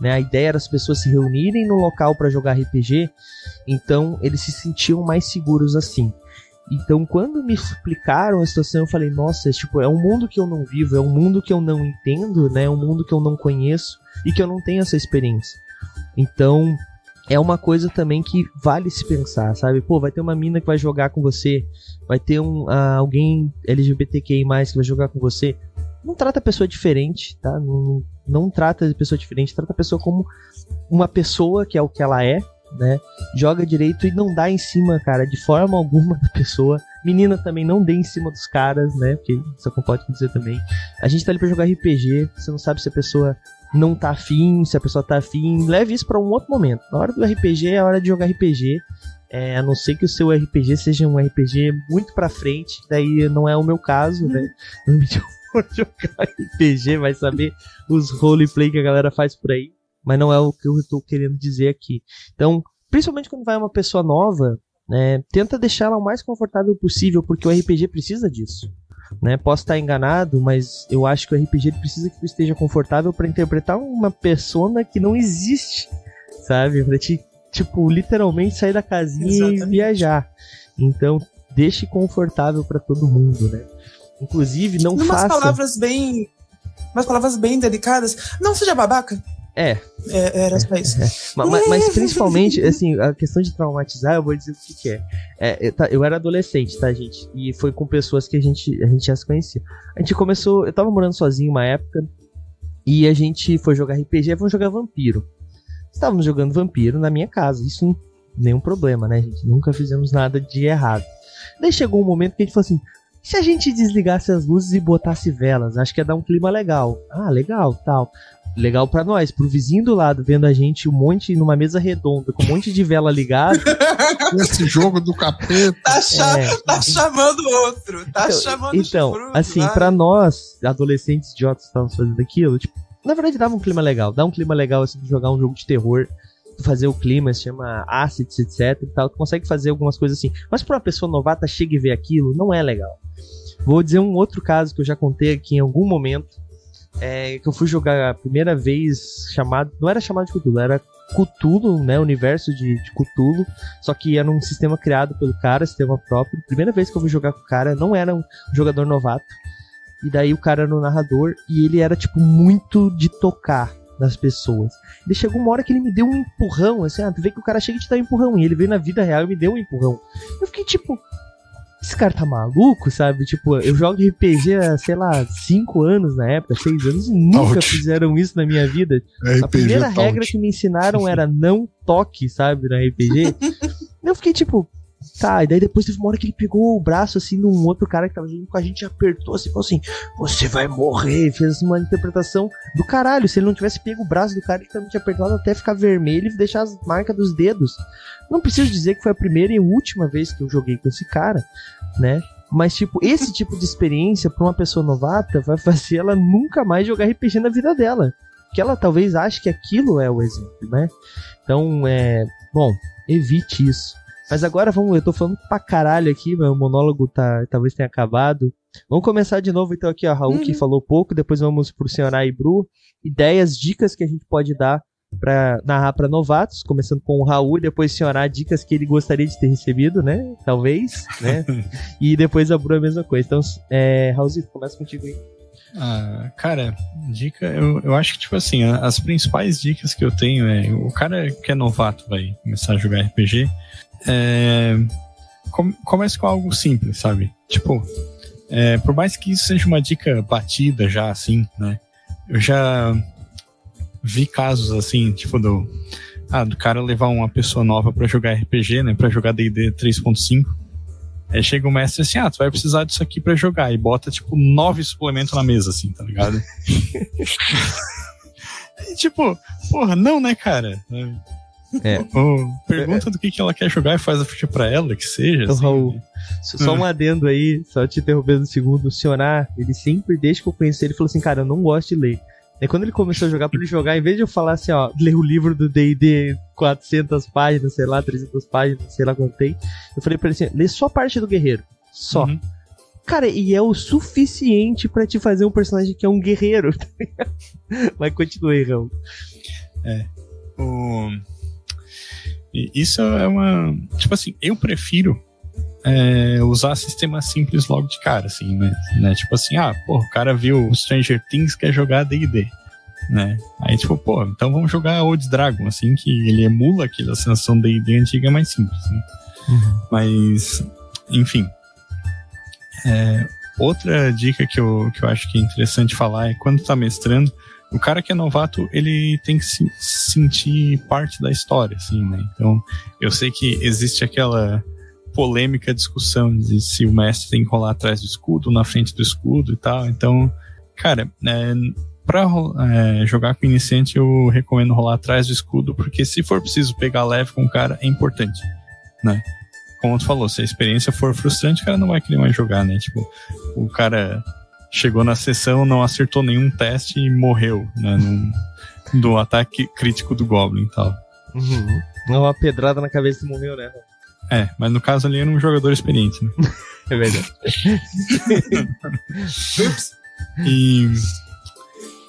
né? A ideia era as pessoas se reunirem no local para jogar RPG, então eles se sentiam mais seguros assim. Então, quando me explicaram a situação, eu falei, nossa, tipo, é um mundo que eu não vivo, é um mundo que eu não entendo, né? É um mundo que eu não conheço e que eu não tenho essa experiência. Então, é uma coisa também que vale se pensar, sabe? Pô, vai ter uma mina que vai jogar com você, vai ter um, uh, alguém LGBTQI+, que vai jogar com você. Não trata a pessoa diferente, tá? Não, não trata a pessoa diferente, trata a pessoa como uma pessoa, que é o que ela é, né? Joga direito e não dá em cima, cara, de forma alguma da pessoa. Menina também não dê em cima dos caras, né? Porque isso pode dizer também. A gente tá ali pra jogar RPG, você não sabe se a pessoa não tá afim, se a pessoa tá afim, leve isso para um outro momento. Na hora do RPG é a hora de jogar RPG. É, a não ser que o seu RPG seja um RPG muito pra frente, daí não é o meu caso, né? Não me for jogar RPG, vai saber os roleplay que a galera faz por aí. Mas não é o que eu tô querendo dizer aqui. Então, principalmente quando vai uma pessoa nova, né, tenta deixar ela o mais confortável possível, porque o RPG precisa disso. Né? Posso estar enganado, mas eu acho que o RPG precisa que tu esteja confortável para interpretar uma persona que não existe, sabe? Pra te, tipo, literalmente sair da casinha Exatamente. e viajar. Então, deixe confortável para todo mundo, né? Inclusive, não Numas faça... palavras bem... Umas palavras bem delicadas. Não seja babaca. É. é era só isso. É, é. Mas, mas, principalmente, assim, a questão de traumatizar, eu vou dizer o que, que é. é eu, tá, eu, era adolescente, tá, gente? E foi com pessoas que a gente, a gente já se conhecia. A gente começou. Eu tava morando sozinho uma época. E a gente foi jogar RPG e vamos jogar vampiro. Estávamos jogando vampiro na minha casa. Isso nenhum problema, né, gente? Nunca fizemos nada de errado. Daí chegou um momento que a gente falou assim: se a gente desligasse as luzes e botasse velas, acho que ia dar um clima legal. Ah, legal, tal legal para nós, pro vizinho do lado vendo a gente um monte numa mesa redonda com um monte de vela ligada. Esse jogo do capeta. Tá, cha é. tá chamando outro, tá então, chamando Então, fruto, assim, para nós, adolescentes idiotas que estávamos fazendo aquilo, tipo, na verdade dava um clima legal, dá um clima legal assim de jogar um jogo de terror, fazer o clima, se chama assets, etc e tal, tu consegue fazer algumas coisas assim. Mas para uma pessoa novata chega e ver aquilo, não é legal. Vou dizer um outro caso que eu já contei aqui em algum momento, é, que eu fui jogar a primeira vez chamado. Não era chamado de Cthulhu, era Cthulhu, né? Universo de, de Cthulhu. Só que era um sistema criado pelo cara, sistema próprio. Primeira vez que eu fui jogar com o cara, não era um jogador novato. E daí o cara era o narrador e ele era, tipo, muito de tocar nas pessoas. Ele chegou uma hora que ele me deu um empurrão, assim, ah, tu vê que o cara chega e te dá um empurrão. E ele veio na vida real e me deu um empurrão. Eu fiquei tipo, esse cara tá maluco, sabe? Tipo, eu jogo RPG há, sei lá, 5 anos na época, 6 anos, e nunca fizeram isso na minha vida. RPG a primeira regra que me ensinaram era não toque, sabe, na RPG. eu fiquei tipo, Tá, e daí depois teve uma hora que ele pegou o braço assim de um outro cara que tava junto com a gente e apertou assim, falou assim: Você vai morrer. Fez uma interpretação do caralho. Se ele não tivesse pego o braço do cara, ele também tinha apertado até ficar vermelho e deixar as marcas dos dedos. Não preciso dizer que foi a primeira e última vez que eu joguei com esse cara, né? Mas, tipo, esse tipo de experiência pra uma pessoa novata vai fazer ela nunca mais jogar RPG na vida dela. Que ela talvez ache que aquilo é o exemplo, né? Então, é. Bom, evite isso. Mas agora vamos, eu tô falando pra caralho aqui, meu monólogo tá, talvez tenha acabado. Vamos começar de novo então aqui, ó, Raul uhum. que falou pouco, depois vamos pro Senhor e Bru. Ideias, dicas que a gente pode dar para narrar para novatos, começando com o Raul, depois senhorar dicas que ele gostaria de ter recebido, né? Talvez, né? e depois a Bru a mesma coisa. Então, é, Raulzito, começa contigo aí. Ah, cara, dica, eu, eu acho que, tipo assim, as principais dicas que eu tenho é o cara que é novato vai começar a jogar RPG, é, comece com algo simples, sabe? Tipo, é, por mais que isso seja uma dica batida já, assim, né? Eu já vi casos assim, tipo do, ah, do cara levar uma pessoa nova para jogar RPG, né? Pra jogar D&D 3.5 Aí chega o mestre assim, ah, tu vai precisar disso aqui para jogar. E bota, tipo, nove suplementos na mesa, assim, tá ligado? e, tipo, porra, não, né, cara? É. Oh, pergunta do que, que ela quer jogar e faz a ficha pra ela, que seja. Então, assim, Raul, né? só um adendo aí, só te interrompendo um segundo. O senhor ele sempre, desde que eu conheci ele, falou assim, cara, eu não gosto de ler. Aí quando ele começou a jogar, pra ele jogar, em vez de eu falar assim, ó, ler o livro do D&D 400 páginas, sei lá, 300 páginas, sei lá quanto tem, eu falei pra ele assim, lê só a parte do guerreiro. Só. Uhum. Cara, e é o suficiente para te fazer um personagem que é um guerreiro. Mas continue, Raul. É. O... Isso é uma. Tipo assim, eu prefiro é, usar sistema simples logo de cara, assim, né? né? Tipo assim, ah, pô, o cara viu Stranger Things quer jogar D&D, né? Aí, tipo, pô, então vamos jogar Old Dragon, assim, que ele emula aquela sensação D&D antiga mais simples, né? Uhum. Mas, enfim. É, outra dica que eu, que eu acho que é interessante falar é quando tá mestrando, o cara que é novato, ele tem que se sentir parte da história, assim, né? Então, eu sei que existe aquela polêmica discussão de se o mestre tem que rolar atrás do escudo, na frente do escudo e tal. Então, cara, é, para é, jogar com iniciante, eu recomendo rolar atrás do escudo, porque se for preciso pegar leve com o cara, é importante, né? Como tu falou, se a experiência for frustrante, o cara não vai querer mais jogar, né? Tipo, o cara chegou na sessão, não acertou nenhum teste e morreu, né? No, do ataque crítico do Goblin e tal. Uhum. Uma pedrada na cabeça e morreu, né? É, mas no caso ali era um jogador experiente, né? é verdade. e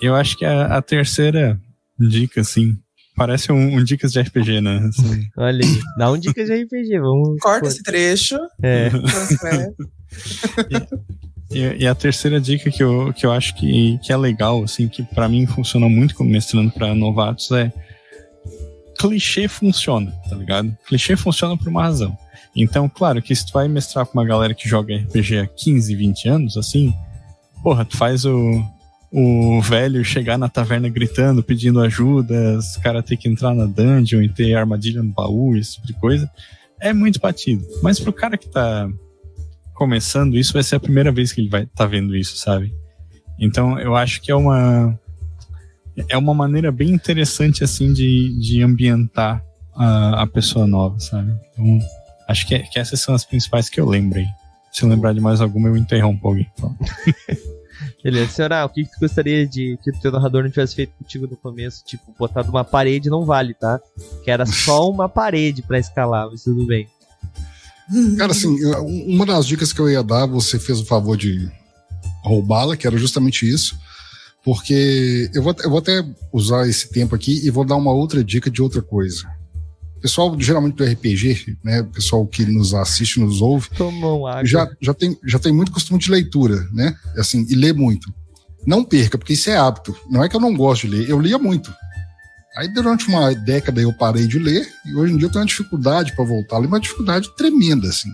eu acho que a, a, terceira dica, assim, parece um, um dicas de RPG, né? Assim. Olha aí, dá um dicas de RPG, vamos. Corta esse trecho. É. e, e, e, a terceira dica que eu, que eu acho que, que é legal, assim, que para mim funciona muito como mestrando para novatos é clichê funciona, tá ligado? Clichê funciona por uma razão. Então, claro que se tu vai mestrar com uma galera que joga RPG há 15, 20 anos, assim, porra, tu faz o, o velho chegar na taverna gritando, pedindo ajuda, os caras ter que entrar na dungeon e ter armadilha no baú, esse tipo de coisa, é muito batido. Mas pro cara que tá começando, isso vai ser a primeira vez que ele vai tá vendo isso, sabe? Então, eu acho que é uma é uma maneira bem interessante, assim, de, de ambientar a, a pessoa nova, sabe? Então, acho que, que essas são as principais que eu lembro aí. Se eu lembrar de mais alguma, eu interrompo alguém. Então. Beleza, senhora, o que, que tu gostaria de que o teu narrador não tivesse feito contigo no começo? Tipo, botado uma parede não vale, tá? Que era só uma parede para escalar, mas tudo bem. Cara, assim, uma das dicas que eu ia dar, você fez o favor de roubá-la, que era justamente isso porque eu vou, eu vou até usar esse tempo aqui e vou dar uma outra dica de outra coisa. Pessoal, geralmente do RPG, né, pessoal que nos assiste, nos ouve, já, já, tem, já tem muito costume de leitura, né? Assim, e lê muito. Não perca, porque isso é hábito. Não é que eu não gosto de ler, eu lia muito. Aí durante uma década eu parei de ler e hoje em dia eu tenho uma dificuldade para voltar a ler, uma dificuldade tremenda, assim.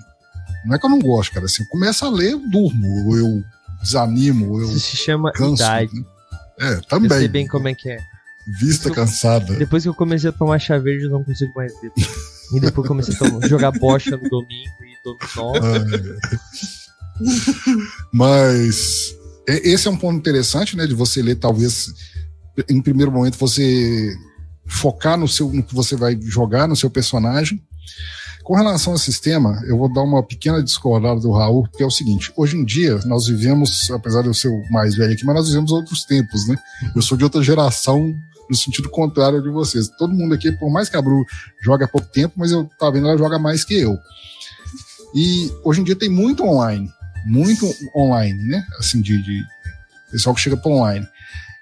Não é que eu não gosto, cara. Assim, eu começo a ler, eu durmo, ou eu desanimo, eu. Isso se chama canso, idade. Né? É, também. Eu sei bem como é que é. Vista eu, cansada. Depois que eu comecei a tomar chá verde, eu não consigo mais ver. e depois comecei a tomar, jogar bocha no domingo e dominó. Mas esse é um ponto interessante, né? De você ler, talvez, em primeiro momento, você focar no, seu, no que você vai jogar, no seu personagem. Com relação ao sistema, eu vou dar uma pequena discordada do Raul, porque é o seguinte: hoje em dia, nós vivemos, apesar de eu ser o mais velho aqui, mas nós vivemos outros tempos, né? Eu sou de outra geração, no sentido contrário de vocês. Todo mundo aqui, por mais que a Bru joga pouco tempo, mas eu tá vendo, ela joga mais que eu. E hoje em dia tem muito online, muito online, né? Assim, de, de pessoal que chega para online.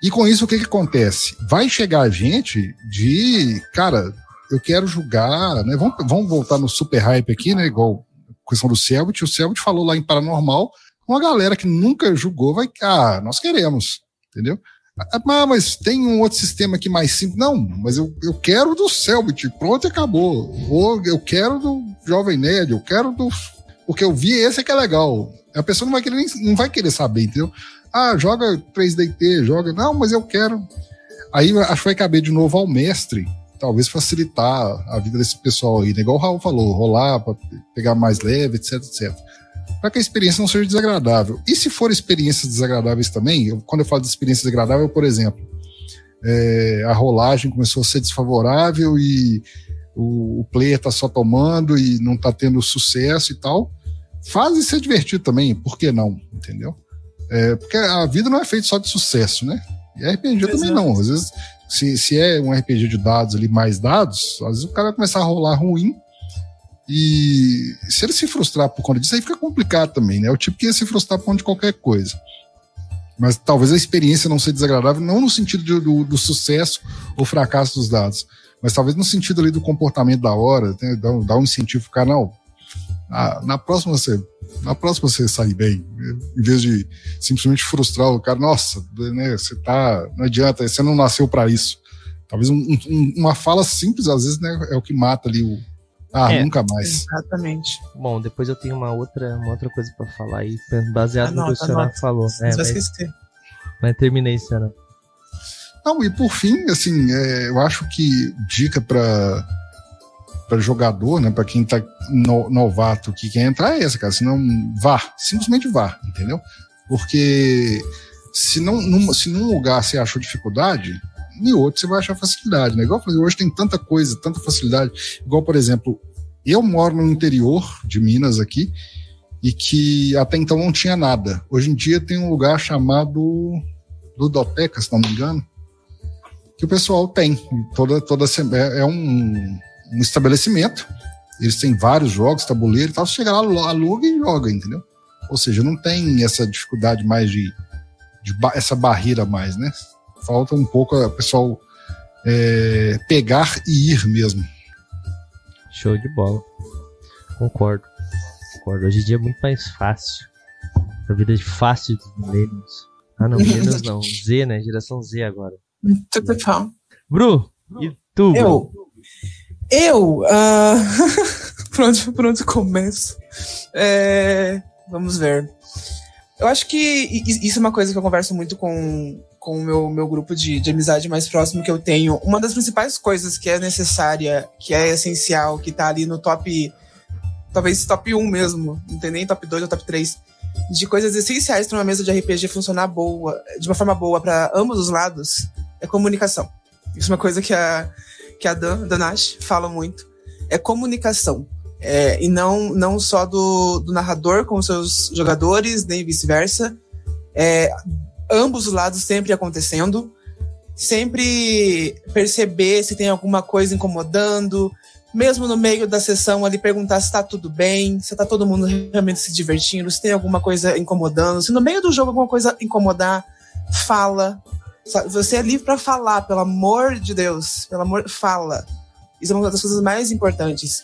E com isso, o que, que acontece? Vai chegar gente de, cara, eu quero julgar, né? Vamos, vamos voltar no super hype aqui, né? Igual a questão do Selbit. O Selbit falou lá em Paranormal, uma galera que nunca jogou vai, ah, nós queremos, entendeu? Ah, mas tem um outro sistema aqui mais simples. Não, mas eu, eu quero do Selbit, pronto acabou. Ou eu quero do Jovem Nerd, eu quero do. Porque eu vi esse é que é legal. A pessoa não vai querer, não vai querer saber, entendeu? Ah, joga 3DT, joga. Não, mas eu quero. Aí acho que vai caber de novo ao mestre, talvez facilitar a vida desse pessoal aí, né? Igual o Raul falou, rolar para pegar mais leve, etc, etc para que a experiência não seja desagradável. E se for experiências desagradáveis também, eu, quando eu falo de experiência desagradável, por exemplo, é, a rolagem começou a ser desfavorável e o, o player está só tomando e não está tendo sucesso e tal, faz ser divertido também, por que não? Entendeu? É, porque a vida não é feita só de sucesso, né? E RPG Exato. também não. Às vezes, se, se é um RPG de dados ali, mais dados, às vezes o cara vai começar a rolar ruim e se ele se frustrar por conta disso, aí fica complicado também, né? É o tipo que ia se frustrar por conta de qualquer coisa. Mas talvez a experiência não seja desagradável, não no sentido de, do, do, sucesso ou fracasso dos dados, mas talvez no sentido ali do comportamento da hora, né? dar, dar um incentivo pro cara, não. Ah, na próxima você na próxima você sair bem, em vez de simplesmente frustrar o cara, nossa, né, você tá, não adianta, você não nasceu para isso. Talvez um, um, uma fala simples, às vezes, né, é o que mata ali o, ah, é, nunca mais. Exatamente. Bom, depois eu tenho uma outra, uma outra coisa para falar aí, baseado anota, no que o senhor falou. É, mas, mas terminei, senhora. Não, e por fim, assim, é, eu acho que dica para para jogador, né, para quem tá no, novato que quer entrar é essa, cara, senão vá, simplesmente vá, entendeu? Porque se não num, se num lugar você achou dificuldade, em outro você vai achar facilidade, né? Igual hoje tem tanta coisa, tanta facilidade. Igual, por exemplo, eu moro no interior de Minas aqui e que até então não tinha nada. Hoje em dia tem um lugar chamado Ludoteca, se não me engano, que o pessoal tem. Toda, toda é, é um, um estabelecimento. Eles têm vários jogos, tabuleiro e tal. Você chega lá, aluga e joga, entendeu? Ou seja, não tem essa dificuldade mais de, de essa barreira mais, né? Falta um pouco o pessoal é, pegar e ir mesmo. Show de bola. Concordo. Concordo. Hoje em dia é muito mais fácil. A vida de fácil dos milênios. Ah, não, milênios não. Z, né? Geração Z agora. Tudo bom. Bru, e tu? Eu. Eu. Uh... por, onde, por onde começo? É... Vamos ver. Eu acho que isso é uma coisa que eu converso muito com, com o meu, meu grupo de, de amizade mais próximo que eu tenho, uma das principais coisas que é necessária, que é essencial, que tá ali no top. Talvez top 1 mesmo, não tem nem top 2 ou top 3, de coisas essenciais para uma mesa de RPG funcionar boa, de uma forma boa para ambos os lados, é comunicação. Isso é uma coisa que a, que a Dan, Danash fala muito. É comunicação. É, e não, não só do, do narrador com os seus jogadores, nem vice-versa. É, ambos os lados sempre acontecendo, sempre perceber se tem alguma coisa incomodando, mesmo no meio da sessão ali perguntar se está tudo bem, se está todo mundo realmente se divertindo, se tem alguma coisa incomodando, se no meio do jogo alguma coisa incomodar, fala. Você é livre para falar, pelo amor de Deus, pelo amor, fala. Isso é uma das coisas mais importantes.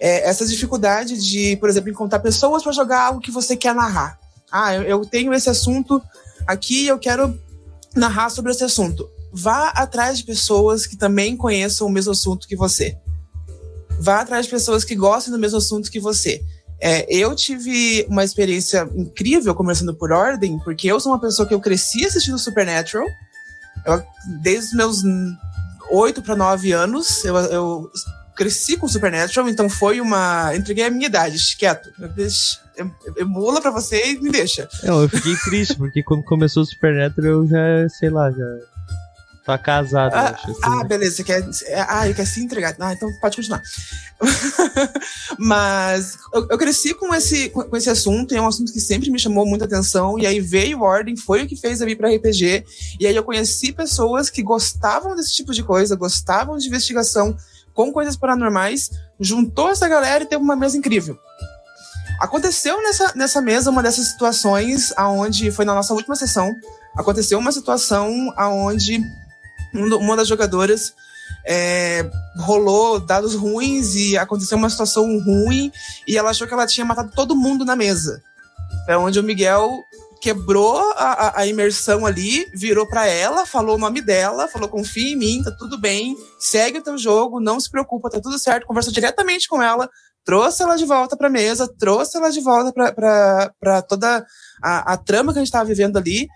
É, essa dificuldade de, por exemplo, encontrar pessoas para jogar algo que você quer narrar. Ah, eu, eu tenho esse assunto Aqui eu quero narrar sobre esse assunto. Vá atrás de pessoas que também conheçam o mesmo assunto que você. Vá atrás de pessoas que gostem do mesmo assunto que você. É, eu tive uma experiência incrível começando por ordem, porque eu sou uma pessoa que eu cresci assistindo Supernatural. Eu, desde os meus 8 para 9 anos, eu, eu cresci com Supernatural, então foi uma. Entreguei a minha idade, quieto. Emula pra você e me deixa. Não, eu fiquei triste, porque quando começou o Supernatural eu já, sei lá, já. Tá casado, ah, acho, assim. ah beleza, você quer. Ah, ele quer se entregar. Ah, então pode continuar. Mas eu, eu, cresci com esse, com esse assunto, e é um assunto que sempre me chamou muita atenção. E aí veio Ordem, foi o que fez eu ir pra RPG. E aí eu conheci pessoas que gostavam desse tipo de coisa, gostavam de investigação com coisas paranormais, juntou essa galera e teve uma mesa incrível. Aconteceu nessa, nessa mesa uma dessas situações aonde foi na nossa última sessão, aconteceu uma situação aonde uma das jogadoras é, rolou dados ruins e aconteceu uma situação ruim e ela achou que ela tinha matado todo mundo na mesa. É onde o Miguel quebrou a, a, imersão ali, virou para ela, falou o nome dela, falou confia em mim, tá tudo bem, segue o teu jogo, não se preocupa, tá tudo certo, conversou diretamente com ela, trouxe ela de volta pra mesa, trouxe ela de volta para toda a, a trama que a gente tava vivendo ali,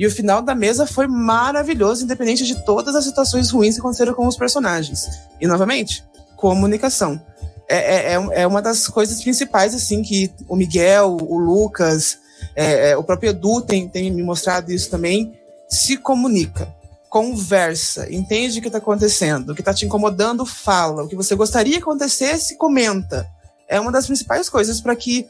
e o final da mesa foi maravilhoso, independente de todas as situações ruins que aconteceram com os personagens. E, novamente, comunicação. É, é, é, é uma das coisas principais, assim, que o Miguel, o Lucas, é, é, o próprio Edu tem, tem me mostrado isso também, se comunica, conversa, entende o que está acontecendo, o que está te incomodando, fala, o que você gostaria que acontecesse, comenta. É uma das principais coisas para que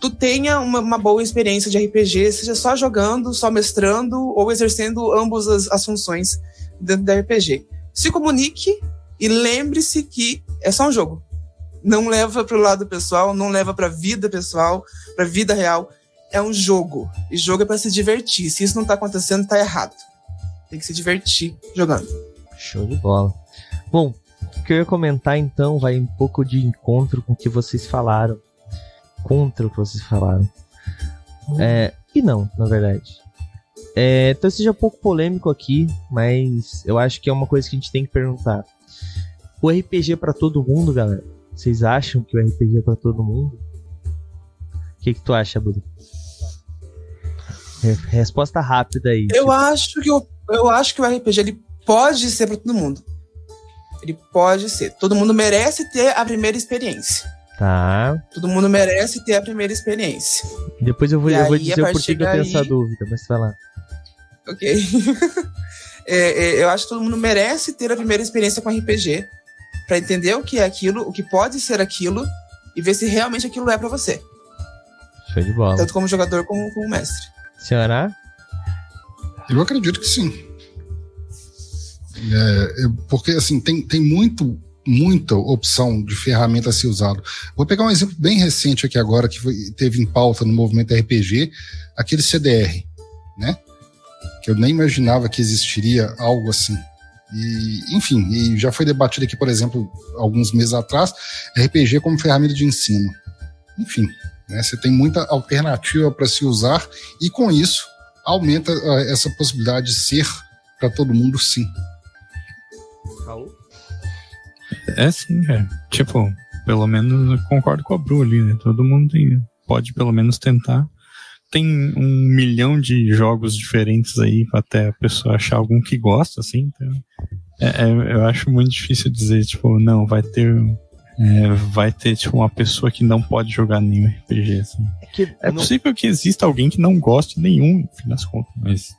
tu tenha uma, uma, boa experiência de RPG, seja só jogando, só mestrando ou exercendo ambas as, as funções dentro da RPG. Se comunique e lembre-se que é só um jogo. Não leva para o lado pessoal, não leva para a vida pessoal, para a vida real. É um jogo. E jogo é para se divertir. Se isso não está acontecendo, está errado. Tem que se divertir jogando. Show de bola. Bom, o que eu ia comentar então vai um pouco de encontro com o que vocês falaram contra o que vocês falaram. É, e não, na verdade. É, então seja um pouco polêmico aqui, mas eu acho que é uma coisa que a gente tem que perguntar. O RPG é para todo mundo, galera? Vocês acham que o RPG é para todo mundo? O que, que tu acha, Buda? Resposta rápida aí. Eu tipo... acho que o, eu acho que o RPG ele pode ser para todo mundo. Ele pode ser. Todo mundo merece ter a primeira experiência. Tá. Todo mundo merece ter a primeira experiência. Depois eu vou, eu vou dizer o porquê que eu tenho essa dúvida, mas vai lá. Ok. é, é, eu acho que todo mundo merece ter a primeira experiência com RPG para entender o que é aquilo, o que pode ser aquilo e ver se realmente aquilo é para você. Show de bola. Tanto como jogador como como mestre. Senhora? Eu acredito que sim. É, porque assim tem, tem muito muita opção de ferramenta a ser usado. Vou pegar um exemplo bem recente aqui agora, que foi, teve em pauta no movimento RPG, aquele CDR, né? Que eu nem imaginava que existiria algo assim. E, enfim, e já foi debatido aqui, por exemplo, alguns meses atrás, RPG como ferramenta de ensino. Enfim, né, você tem muita alternativa para se usar e com isso aumenta uh, essa possibilidade de ser para todo mundo sim. É sim, é. Tipo, pelo menos concordo com a Bru ali, né? Todo mundo tem, pode pelo menos tentar. Tem um milhão de jogos diferentes aí até a pessoa achar algum que gosta, assim. Então, é, é, eu acho muito difícil dizer, tipo, não, vai ter é, vai ter tipo uma pessoa que não pode jogar nenhum RPG. Assim. É, que, é possível que exista alguém que não goste nenhum, no fim das contas, mas.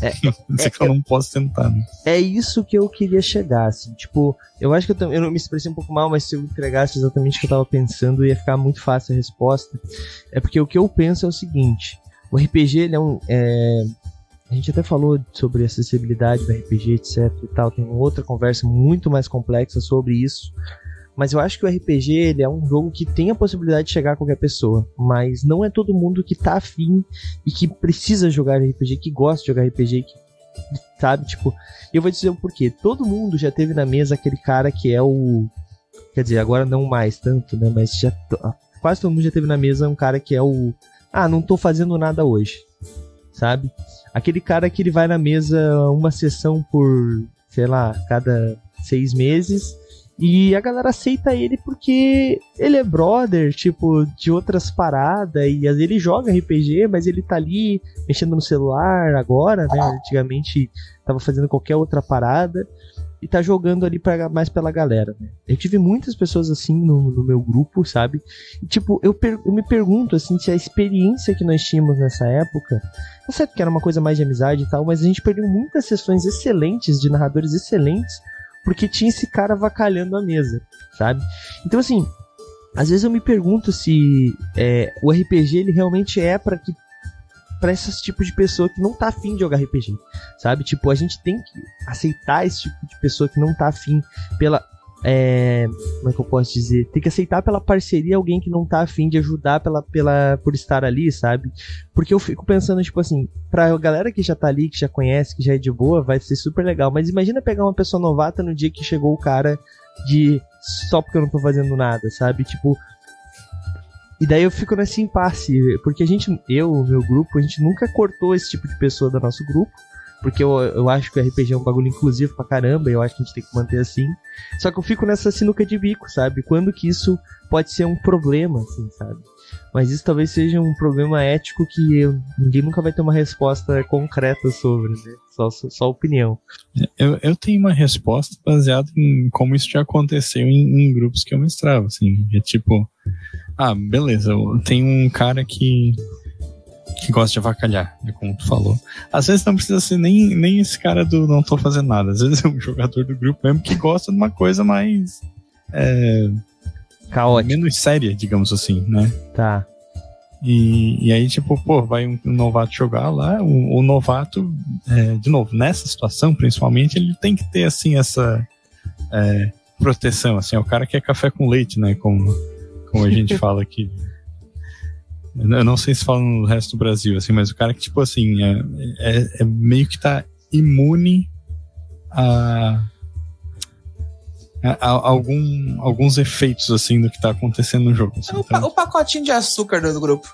É, é que eu não posso tentar. Né? É isso que eu queria chegar, assim. Tipo, eu acho que eu, eu não me expressei um pouco mal, mas se eu entregasse exatamente o que eu tava pensando, ia ficar muito fácil a resposta. É porque o que eu penso é o seguinte: o RPG, ele é um. É, a gente até falou sobre acessibilidade do RPG, etc e tal. Tem outra conversa muito mais complexa sobre isso. Mas eu acho que o RPG ele é um jogo que tem a possibilidade de chegar a qualquer pessoa. Mas não é todo mundo que tá afim e que precisa jogar RPG, que gosta de jogar RPG, que sabe, tipo. Eu vou dizer o porquê. Todo mundo já teve na mesa aquele cara que é o. Quer dizer, agora não mais tanto, né? Mas já. Quase todo mundo já teve na mesa um cara que é o. Ah, não tô fazendo nada hoje. Sabe? Aquele cara que ele vai na mesa uma sessão por, sei lá, cada seis meses e a galera aceita ele porque ele é brother, tipo, de outras paradas. E às vezes ele joga RPG, mas ele tá ali mexendo no celular agora, né? Antigamente tava fazendo qualquer outra parada. E tá jogando ali pra, mais pela galera, né? Eu tive muitas pessoas assim no, no meu grupo, sabe? E, tipo, eu, per, eu me pergunto, assim, se a experiência que nós tínhamos nessa época. Não sei que era uma coisa mais de amizade e tal, mas a gente perdeu muitas sessões excelentes, de narradores excelentes, porque tinha esse cara vacalhando a mesa, sabe? Então, assim, às vezes eu me pergunto se é, o RPG ele realmente é para que para esse tipo de pessoa que não tá afim de jogar RPG, sabe? Tipo, a gente tem que aceitar esse tipo de pessoa que não tá afim pela é, como é que eu posso dizer? Tem que aceitar pela parceria alguém que não tá afim de ajudar pela, pela, por estar ali, sabe? Porque eu fico pensando, tipo assim, pra galera que já tá ali, que já conhece, que já é de boa, vai ser super legal. Mas imagina pegar uma pessoa novata no dia que chegou o cara de só porque eu não tô fazendo nada, sabe? Tipo, E daí eu fico nesse impasse, porque a gente, eu, meu grupo, a gente nunca cortou esse tipo de pessoa do nosso grupo. Porque eu, eu acho que o RPG é um bagulho inclusivo pra caramba, e eu acho que a gente tem que manter assim. Só que eu fico nessa sinuca de bico, sabe? Quando que isso pode ser um problema, assim, sabe? Mas isso talvez seja um problema ético que ninguém nunca vai ter uma resposta concreta sobre, né? Só, só opinião. Eu, eu tenho uma resposta baseada em como isso já aconteceu em, em grupos que eu mestrava, assim. É tipo, ah, beleza, tem um cara que que gosta de avacalhar, né, como tu falou. Às vezes não precisa ser nem, nem esse cara do não tô fazendo nada. Às vezes é um jogador do grupo mesmo que gosta de uma coisa mais. É, Caótica. Menos séria, digamos assim, né? Tá. E, e aí, tipo, pô, vai um, um novato jogar lá, o, o novato, é, de novo, nessa situação, principalmente, ele tem que ter, assim, essa é, proteção, assim, é o cara que é café com leite, né, como, como a gente fala aqui. Eu não sei se fala no resto do Brasil, assim, mas o cara que, tipo assim, é, é, é meio que tá imune a, a, a, algum, alguns efeitos, assim, do que tá acontecendo no jogo. Assim, o, então, o, pacotinho de açúcar do grupo.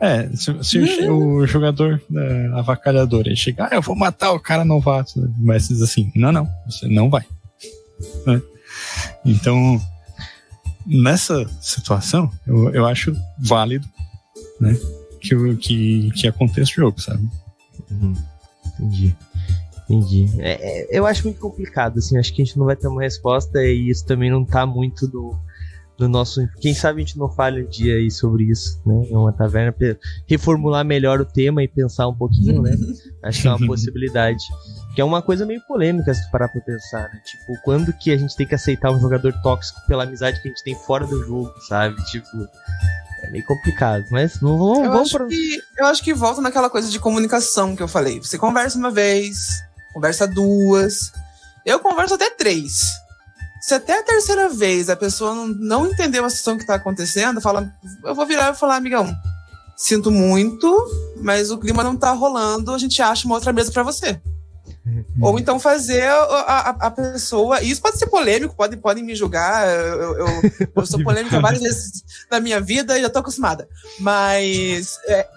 É, se, se uhum. o, jogador né, avacalhador ele chegar, ah, eu vou matar o cara novato, mas diz assim, não, não, você não vai. Né? Então, nessa situação, eu, eu acho válido né? Que, que, que aconteça o jogo, sabe? Uhum. Entendi. Entendi. É, é, eu acho muito complicado, assim, acho que a gente não vai ter uma resposta e isso também não tá muito no, no nosso. Quem sabe a gente não fale um dia aí sobre isso, né? Em uma taverna, reformular melhor o tema e pensar um pouquinho, né? Acho que é uma possibilidade. Que é uma coisa meio polêmica se tu parar pra pensar, né? Tipo, quando que a gente tem que aceitar um jogador tóxico pela amizade que a gente tem fora do jogo, sabe? Tipo, é meio complicado, mas vamos, eu vamos acho que Eu acho que volta naquela coisa de comunicação que eu falei. Você conversa uma vez, conversa duas. Eu converso até três. Se até a terceira vez a pessoa não, não entendeu a situação que está acontecendo, fala, eu vou virar e falar, amigão, sinto muito, mas o clima não tá rolando, a gente acha uma outra mesa para você. Ou então fazer a, a, a, pessoa. Isso pode ser polêmico, podem, podem me julgar. Eu, eu, eu sou polêmica várias vezes na minha vida e já tô acostumada. Mas é,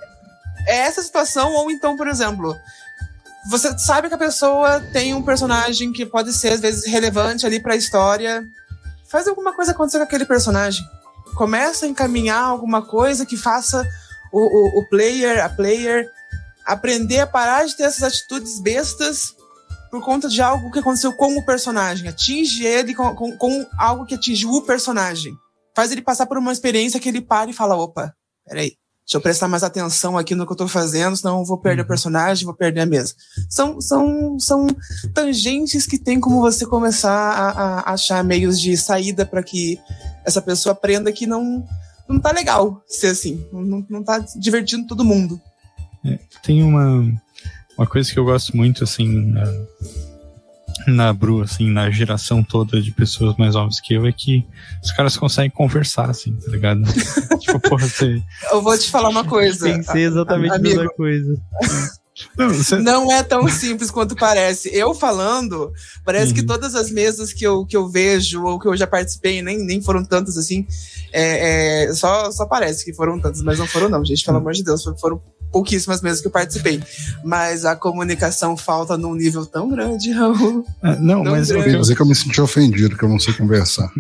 é essa situação, ou então, por exemplo, você sabe que a pessoa tem um personagem que pode ser, às vezes, relevante ali para a história. Faz alguma coisa acontecer com aquele personagem. Começa a encaminhar alguma coisa que faça o, o, o player, a player, aprender a parar de ter essas atitudes bestas por conta de algo que aconteceu com o personagem. Atinge ele com, com, com algo que atingiu o personagem. Faz ele passar por uma experiência que ele para e fala: opa, peraí, deixa eu prestar mais atenção aqui no que eu tô fazendo, senão eu vou perder uhum. o personagem, vou perder a mesa. São, são, são tangentes que tem como você começar a, a achar meios de saída para que essa pessoa aprenda que não, não tá legal ser assim, não, não tá divertindo todo mundo. É, tem uma uma coisa que eu gosto muito, assim, na, na Bru, assim, na geração toda de pessoas mais novas que eu, é que os caras conseguem conversar, assim, tá ligado? tipo, porra, você. Eu vou te falar uma coisa. Pensei exatamente a mesma coisa. Não, você... não, é tão simples quanto parece. Eu falando, parece uhum. que todas as mesas que eu, que eu vejo ou que eu já participei, nem, nem foram tantas assim, é, é, só, só parece que foram tantas, mas não foram, não, gente, pelo uhum. amor de Deus, foram pouquíssimas mesas que eu participei. Mas a comunicação falta num nível tão grande, Raul. É, não, mas grande. eu quero dizer que eu me senti ofendido, que eu não sei conversar.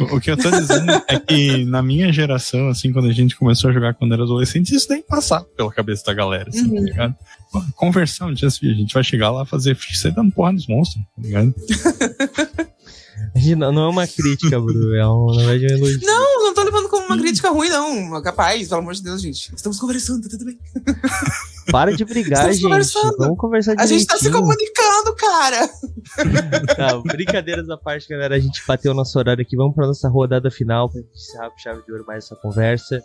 O, que eu tô dizendo é que na minha geração, assim, quando a gente começou a jogar quando era adolescente, isso nem passava pela cabeça da galera, assim, tá uhum. tá ligado? Conversão, a gente vai chegar lá fazer ficha dando porra nos monstros, tá ligado? Não, é uma crítica, Bru. É um, na verdade, um elogio. Não, não tô levando como uma crítica ruim, não. Capaz, pelo amor de Deus, gente. Estamos conversando, tá tudo bem. Para de brigar, Estamos gente. Conversando. Vamos conversar direitinho. A gente tá se comunicando, cara. tá, brincadeiras à parte, galera. A gente bateu o nosso horário aqui. Vamos pra nossa rodada final pra gente encerrar com chave de ouro mais essa conversa.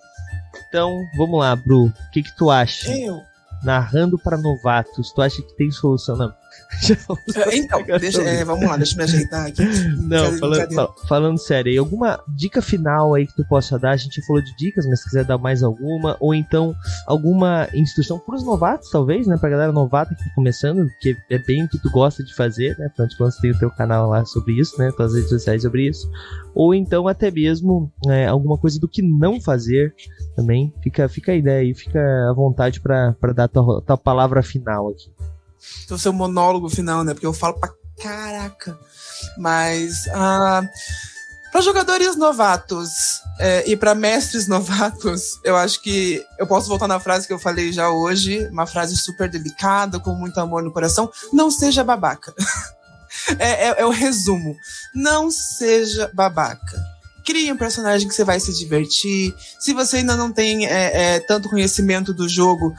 Então, vamos lá, Bru. O que que tu acha? Eu narrando para novatos, tu acha que tem solução? Não. É, então, deixa, é, vamos lá, deixa eu me ajeitar aqui. Não, falando, falando sério, aí, alguma dica final aí que tu possa dar? A gente falou de dicas, mas se quiser dar mais alguma, ou então alguma instrução para os novatos, talvez, né? Pra galera novata que tá começando, que é bem o que tu gosta de fazer, né? Afinal de contas, tem o teu canal lá sobre isso, né? Tuas redes sociais sobre isso. Ou então até mesmo é, alguma coisa do que não fazer também. Fica, fica a ideia aí, fica à vontade para dar tua, tua palavra final aqui. Então, seu monólogo final, né? Porque eu falo pra caraca. Mas, ah, para jogadores novatos é, e para mestres novatos, eu acho que eu posso voltar na frase que eu falei já hoje, uma frase super delicada, com muito amor no coração. Não seja babaca. é, é, é o resumo. Não seja babaca crie um personagem que você vai se divertir. Se você ainda não tem é, é, tanto conhecimento do jogo,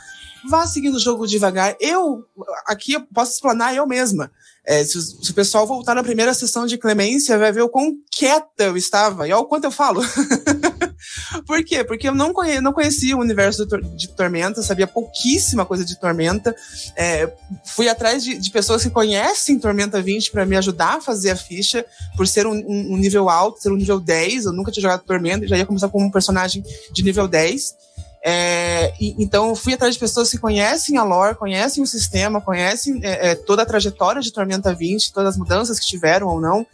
vá seguindo o jogo devagar. Eu, aqui, eu posso explanar eu mesma. É, se, se, o pessoal voltar na primeira sessão de Clemência, vai ver o quão quieta eu estava. E olha o quanto eu falo. Por quê? Porque eu não, conhe, não conhecia o universo de Tormenta, sabia pouquíssima coisa de Tormenta. É, fui atrás de, de, pessoas que conhecem Tormenta 20 para me ajudar a fazer a ficha, por ser um, um, um, nível alto, ser um nível 10. Eu nunca tinha jogado Tormenta, já ia começar com um personagem de nível 10. É, e, então, fui atrás de pessoas que conhecem a lore, conhecem o sistema, conhecem é, é, toda a trajetória de Tormenta 20, todas as mudanças que tiveram ou não,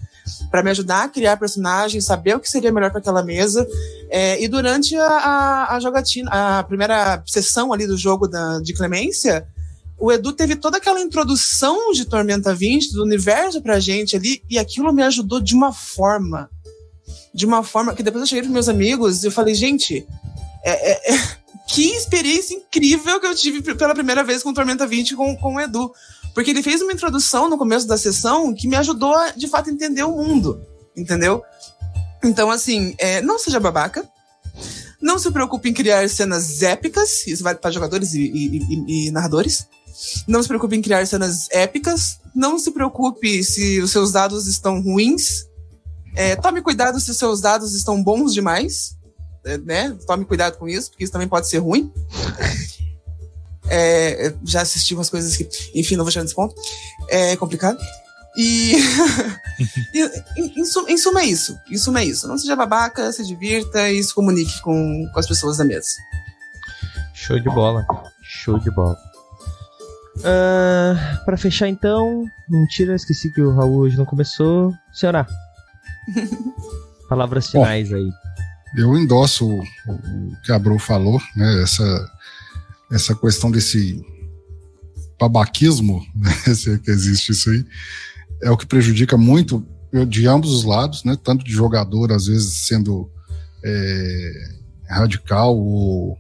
para me ajudar a criar personagens, saber o que seria melhor para aquela mesa. É, e durante a, a, a, jogatina, a primeira sessão ali do jogo da, de Clemência, o Edu teve toda aquela introdução de Tormenta 20, do universo pra gente ali, e aquilo me ajudou de uma forma. De uma forma que depois eu cheguei pros meus amigos e eu falei, gente, é, é, é que experiência incrível que eu tive pela primeira vez com Tormenta 20 com, com o Edu. Porque ele fez uma introdução no começo da sessão que me ajudou a, de fato, entender o mundo. Entendeu? Então, assim, é, não seja babaca. Não se preocupe em criar cenas épicas. Isso vale para jogadores e, e, e, e narradores. Não se preocupe em criar cenas épicas. Não se preocupe se os seus dados estão ruins. É, tome cuidado se os seus dados estão bons demais. É, né? Tome cuidado com isso, porque isso também pode ser ruim. É, já assisti umas coisas que, enfim, não vou chegar nesse ponto. É complicado. E, e em, em, suma é isso. Em suma é isso. Não seja babaca, se divirta e se comunique com, com as pessoas da mesa. Show de bola. Show de bola. Uh, para fechar então, mentira, esqueci que o Raul hoje não começou. Senhora, palavras finais aí eu endosso o, o que a Bru falou, né? Essa, essa questão desse babaquismo, né, se é que existe isso aí, é o que prejudica muito de ambos os lados, né? Tanto de jogador, às vezes, sendo é, radical ou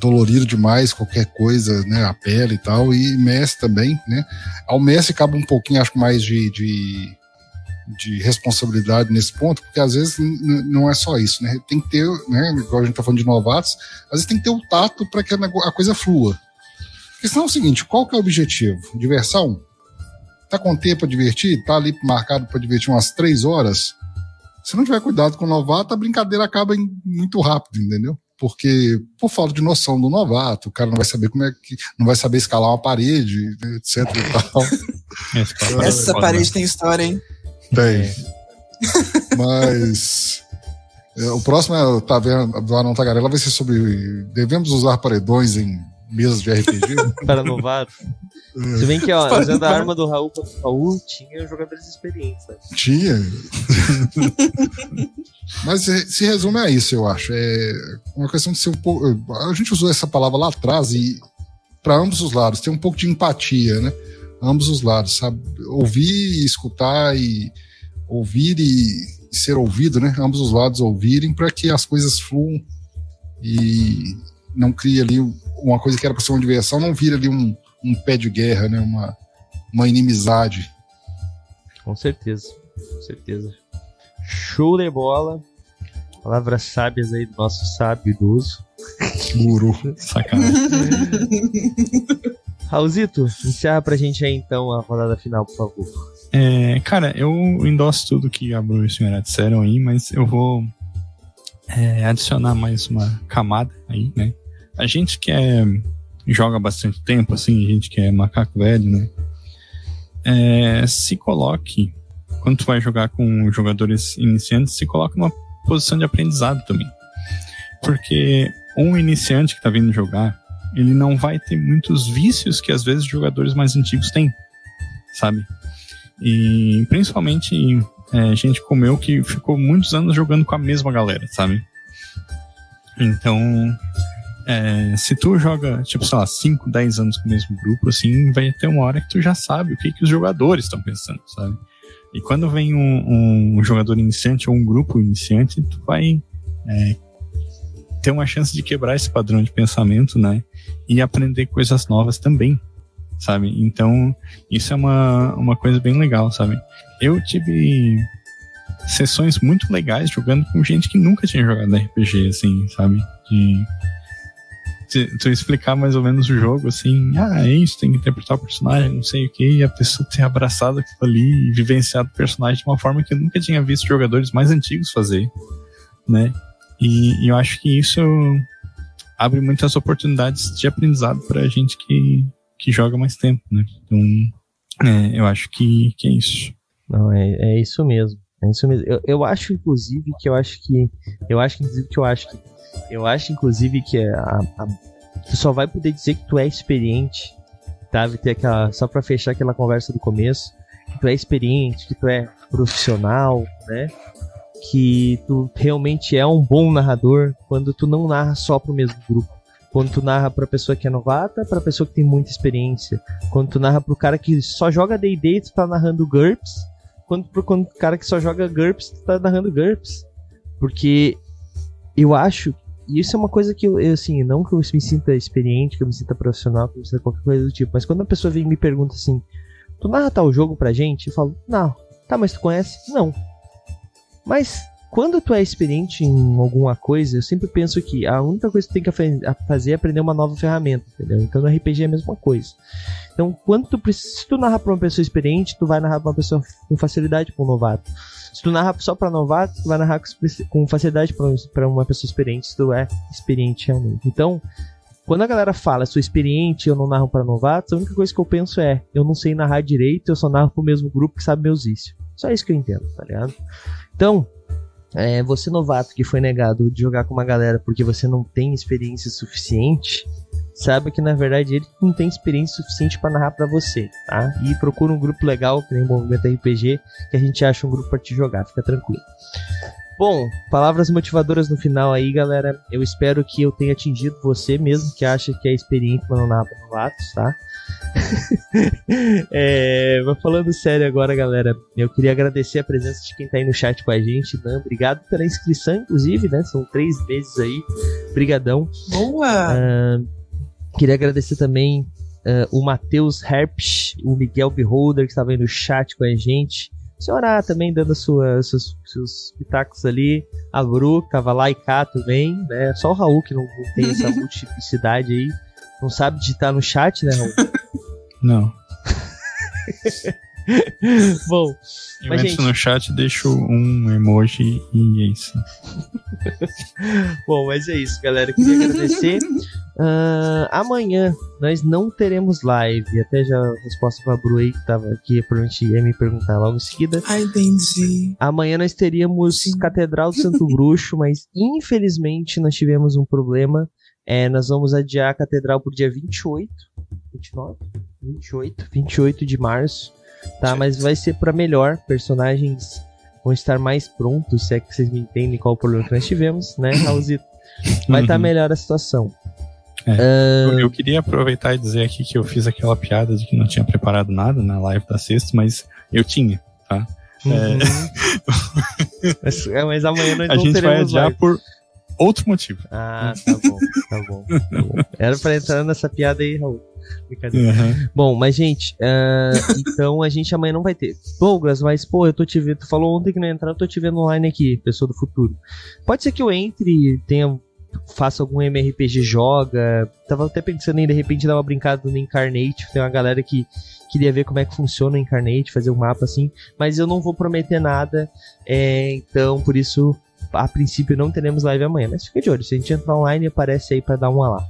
dolorido demais, qualquer coisa, né? A pele e tal, e Messi também, né? Ao Messi cabe um pouquinho, acho mais de, de de responsabilidade nesse ponto, porque às vezes não é só isso, né? Tem que ter, né? Igual a gente tá falando de novatos, às vezes tem que ter o tato para que a coisa flua. Porque senão é o seguinte, qual que é o objetivo? Diversão? Tá com tempo para divertir? Tá ali marcado para divertir umas três horas? Se não tiver cuidado com o novato, a brincadeira acaba muito rápido, entendeu? Porque por falta de noção do novato, o cara não vai saber como é que. não vai saber escalar uma parede, etc e tal. Essa parede tem história, hein? Tem. É. Mas. É, o próximo é, vendo, do Anão Tagarela vai ser sobre. Devemos usar paredões em mesas de RPG? Para novatos. É. Se bem que, ó, usando a arma do Raul contra o Raul, tinha jogadores experientes. Né? Tinha. Mas se resume a isso, eu acho. É uma questão de ser um pouco. A gente usou essa palavra lá atrás e para ambos os lados, ter um pouco de empatia, né? Ambos os lados, sabe? Ouvir e escutar e ouvir e ser ouvido, né? Ambos os lados ouvirem para que as coisas fluam e não crie ali uma coisa que era para ser uma diversão, não vira ali um, um pé de guerra, né? Uma, uma inimizade. Com certeza, com certeza. Show de bola. Palavras sábias aí do nosso sábio idoso. Guru. Sacanagem. Raulzito, encerra pra gente aí então a rodada final, por favor. É, cara, eu endosso tudo que a Bru e a senhora disseram aí, mas eu vou é, adicionar mais uma camada aí, né? A gente que é joga bastante tempo, assim, gente que é macaco velho, né? É, se coloque, quando tu vai jogar com jogadores iniciantes, se coloque numa posição de aprendizado também. Porque um iniciante que tá vindo jogar, ele não vai ter muitos vícios que às vezes jogadores mais antigos têm, sabe? E principalmente é, gente como eu que ficou muitos anos jogando com a mesma galera, sabe? Então, é, se tu joga, tipo, sei lá, 5, 10 anos com o mesmo grupo, assim, vai ter uma hora que tu já sabe o que, que os jogadores estão pensando, sabe? E quando vem um, um, jogador iniciante ou um grupo iniciante, tu vai é, ter uma chance de quebrar esse padrão de pensamento, né? E aprender coisas novas também, sabe? Então, isso é uma, uma coisa bem legal, sabe? Eu tive sessões muito legais jogando com gente que nunca tinha jogado RPG, assim, sabe? De tu explicar mais ou menos o jogo, assim, ah, é isso, tem que interpretar o personagem, não sei o que, e a pessoa ter abraçado aquilo ali e vivenciado o personagem de uma forma que eu nunca tinha visto jogadores mais antigos fazer, né? E, e eu acho que isso abre muitas oportunidades de aprendizado pra gente que, que joga mais tempo, né? Então, é, eu acho que, que é isso. Não, é, é isso mesmo. É isso mesmo. Eu, eu acho, inclusive, que eu acho que. Eu acho, inclusive, que eu acho que eu acho, inclusive, que a, a, tu só vai poder dizer que tu é experiente, tá? Ter aquela, só para fechar aquela conversa do começo, que tu é experiente, que tu é profissional, né? Que tu realmente é um bom narrador quando tu não narra só pro mesmo grupo. Quando tu narra pra pessoa que é novata, pra pessoa que tem muita experiência. Quando tu narra pro cara que só joga D&D, tu tá narrando GURPS. Quando pro cara que só joga GURPS, tu tá narrando GURPS. Porque eu acho e isso é uma coisa que eu, eu, assim, não que eu me sinta experiente, que eu me sinta profissional, que eu me sinta qualquer coisa do tipo, mas quando a pessoa vem e me pergunta assim, tu narra tal jogo pra gente? Eu falo, não. Tá, mas tu conhece? Não. Mas quando tu é experiente em alguma coisa, eu sempre penso que a única coisa que tu tem que fazer é aprender uma nova ferramenta, entendeu? Então no RPG é a mesma coisa. Então, quando tu se tu narrar pra uma pessoa experiente, tu vai narrar pra uma pessoa com facilidade pra um novato. Se tu narra só pra novato, tu vai narrar com facilidade pra uma pessoa experiente, se tu é experiente realmente. Então, quando a galera fala, sou experiente, eu não narro para novatos, a única coisa que eu penso é, eu não sei narrar direito, eu só narro pro mesmo grupo que sabe meus vícios. Só isso que eu entendo, tá ligado? Então, é, você novato que foi negado de jogar com uma galera porque você não tem experiência suficiente, sabe que na verdade ele não tem experiência suficiente para narrar para você, tá? E procura um grupo legal, que nem o Movimento RPG, que a gente acha um grupo para te jogar, fica tranquilo. Bom, palavras motivadoras no final aí, galera. Eu espero que eu tenha atingido você mesmo que acha que é experiente para narrar para novatos, tá? é, mas falando sério agora, galera, eu queria agradecer a presença de quem tá aí no chat com a gente, né? Obrigado pela inscrição, inclusive, né? São três meses aí. Brigadão. Boa! Uh, Queria agradecer também uh, o Matheus Herpsch, o Miguel Beholder, que estava aí no chat com a gente. O senhor também dando sua, seus, seus pitacos ali. A Bru, que tava lá e cá também. Né? Só o Raul que não, não tem essa multiplicidade aí. Não sabe digitar no chat, né, Raul? Não. Bom, eu mas, entro gente... no chat, deixo um emoji e é isso. Bom, mas é isso, galera. Eu queria agradecer. Uh, amanhã nós não teremos live. Até já a resposta pra Bru aí, que tava aqui, provavelmente ia me perguntar logo em seguida. Ah, entendi. Amanhã nós teríamos Sim. Catedral do Santo Bruxo, mas infelizmente nós tivemos um problema. É, nós vamos adiar a Catedral pro dia 28. 29? 28. 28 de março tá? Mas vai ser para melhor. Personagens vão estar mais prontos, se é que vocês me entendem qual o problema que nós tivemos, né, Raulzito? Vai estar uhum. tá melhor a situação. É. Uh... Eu queria aproveitar e dizer aqui que eu fiz aquela piada de que não tinha preparado nada na live da sexta, mas eu tinha, tá? Uhum. É... mas, é, mas, amanhã nós a não gente vai adiar live. por outro motivo. Ah, tá bom, tá bom, tá bom. Era pra entrar nessa piada aí, Raul. Brincadeira. Uhum. Bom, mas gente, uh, então a gente amanhã não vai ter. Douglas, mas pô, eu tô te vendo. Tu falou ontem que não ia entrar, eu tô te vendo online aqui, pessoa do futuro. Pode ser que eu entre, tenha faça algum MRPG joga. Tava até pensando em de repente dar uma brincada no Incarnate. Tem uma galera que queria ver como é que funciona o Incarnate, fazer um mapa assim. Mas eu não vou prometer nada. É, então, por isso, a princípio não teremos live amanhã. Mas fica de olho. Se a gente entrar online, aparece aí para dar uma lá.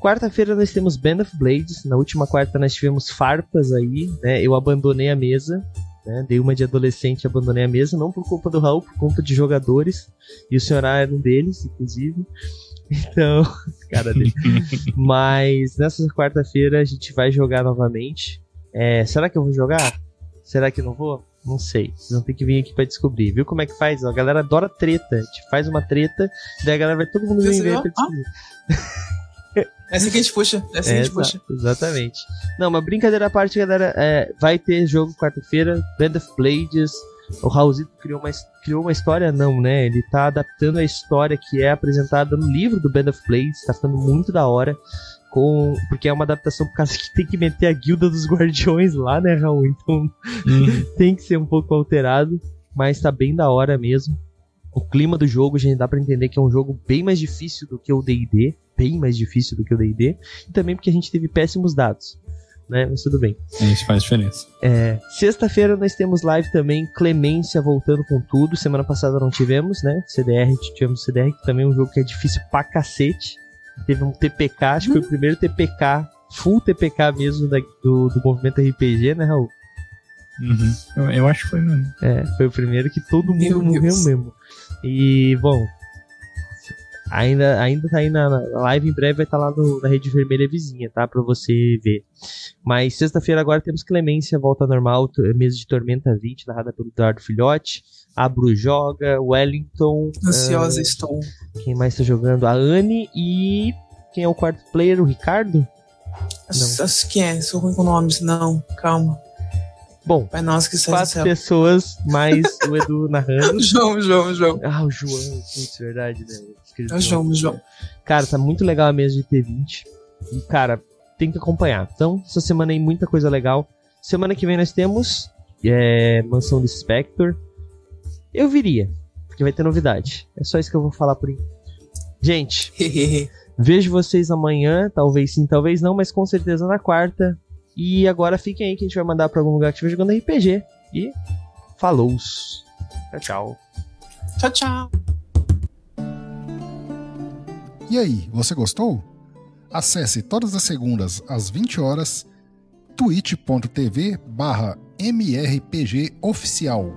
Quarta-feira nós temos Band of Blades. Na última quarta nós tivemos farpas aí, né? Eu abandonei a mesa. Né? Dei uma de adolescente e abandonei a mesa, não por culpa do Raul, por culpa de jogadores. E o senhor era um deles, inclusive. Então, cara dele. Mas nessa quarta-feira a gente vai jogar novamente. É, será que eu vou jogar? Será que não vou? Não sei. Vocês vão ter que vir aqui pra descobrir. Viu como é que faz? A galera adora treta. A gente faz uma treta, daí a galera vai todo mundo vir ver pra descobrir. É assim que a gente puxa. É assim que a gente puxa. Exatamente. Não, mas brincadeira à parte, galera. É, vai ter jogo quarta-feira. Band of Blades. O Raulzito criou uma, criou uma história, não, né? Ele tá adaptando a história que é apresentada no livro do Band of Blades. Tá ficando muito da hora. Com, porque é uma adaptação por causa que tem que meter a guilda dos guardiões lá, né, Raul? Então uhum. tem que ser um pouco alterado. Mas tá bem da hora mesmo. O clima do jogo, a gente dá para entender que é um jogo bem mais difícil do que o D&D, bem mais difícil do que o D&D, e também porque a gente teve péssimos dados, né? Mas tudo bem. Isso faz diferença. É, Sexta-feira nós temos live também, Clemência voltando com tudo. Semana passada não tivemos, né? CDR, tivemos CDR, que também é um jogo que é difícil pra cacete. Teve um TPK, acho que foi o primeiro TPK, full TPK mesmo da, do, do movimento RPG, né, Raul? Uhum. Eu, eu, acho que foi mesmo. É, foi o primeiro que todo mundo Meu morreu Deus. mesmo. E, bom, ainda, ainda tá aí na, na live, em breve vai estar tá lá no, na Rede Vermelha Vizinha, tá? Pra você ver. Mas sexta-feira agora temos Clemência, volta normal, mesa de Tormenta 20, narrada pelo Eduardo Filhote. Abro joga, Wellington. Ansiosa uh, estou. Quem mais tá jogando? A Anne e. Quem é o quarto player? O Ricardo? Não. Quem é? Sou ruim com nomes. Não, calma. Bom, Pai nosso que quatro pessoas, mais o Edu narrando. João, João, João. Ah, o João, putz, verdade, né? É o João, o João. Cara, tá muito legal a mesa de T20. E, cara, tem que acompanhar. Então, essa semana aí, muita coisa legal. Semana que vem nós temos é, Mansão do Spectre. Eu viria, porque vai ter novidade. É só isso que eu vou falar por enquanto. Gente, vejo vocês amanhã, talvez sim, talvez não, mas com certeza na quarta. E agora fiquem aí que a gente vai mandar pra algum lugar que estiver jogando RPG. E falou! Tchau, tchau. Tchau, tchau. E aí, você gostou? Acesse todas as segundas às 20 horas twitch.tv barra mrpgoficial.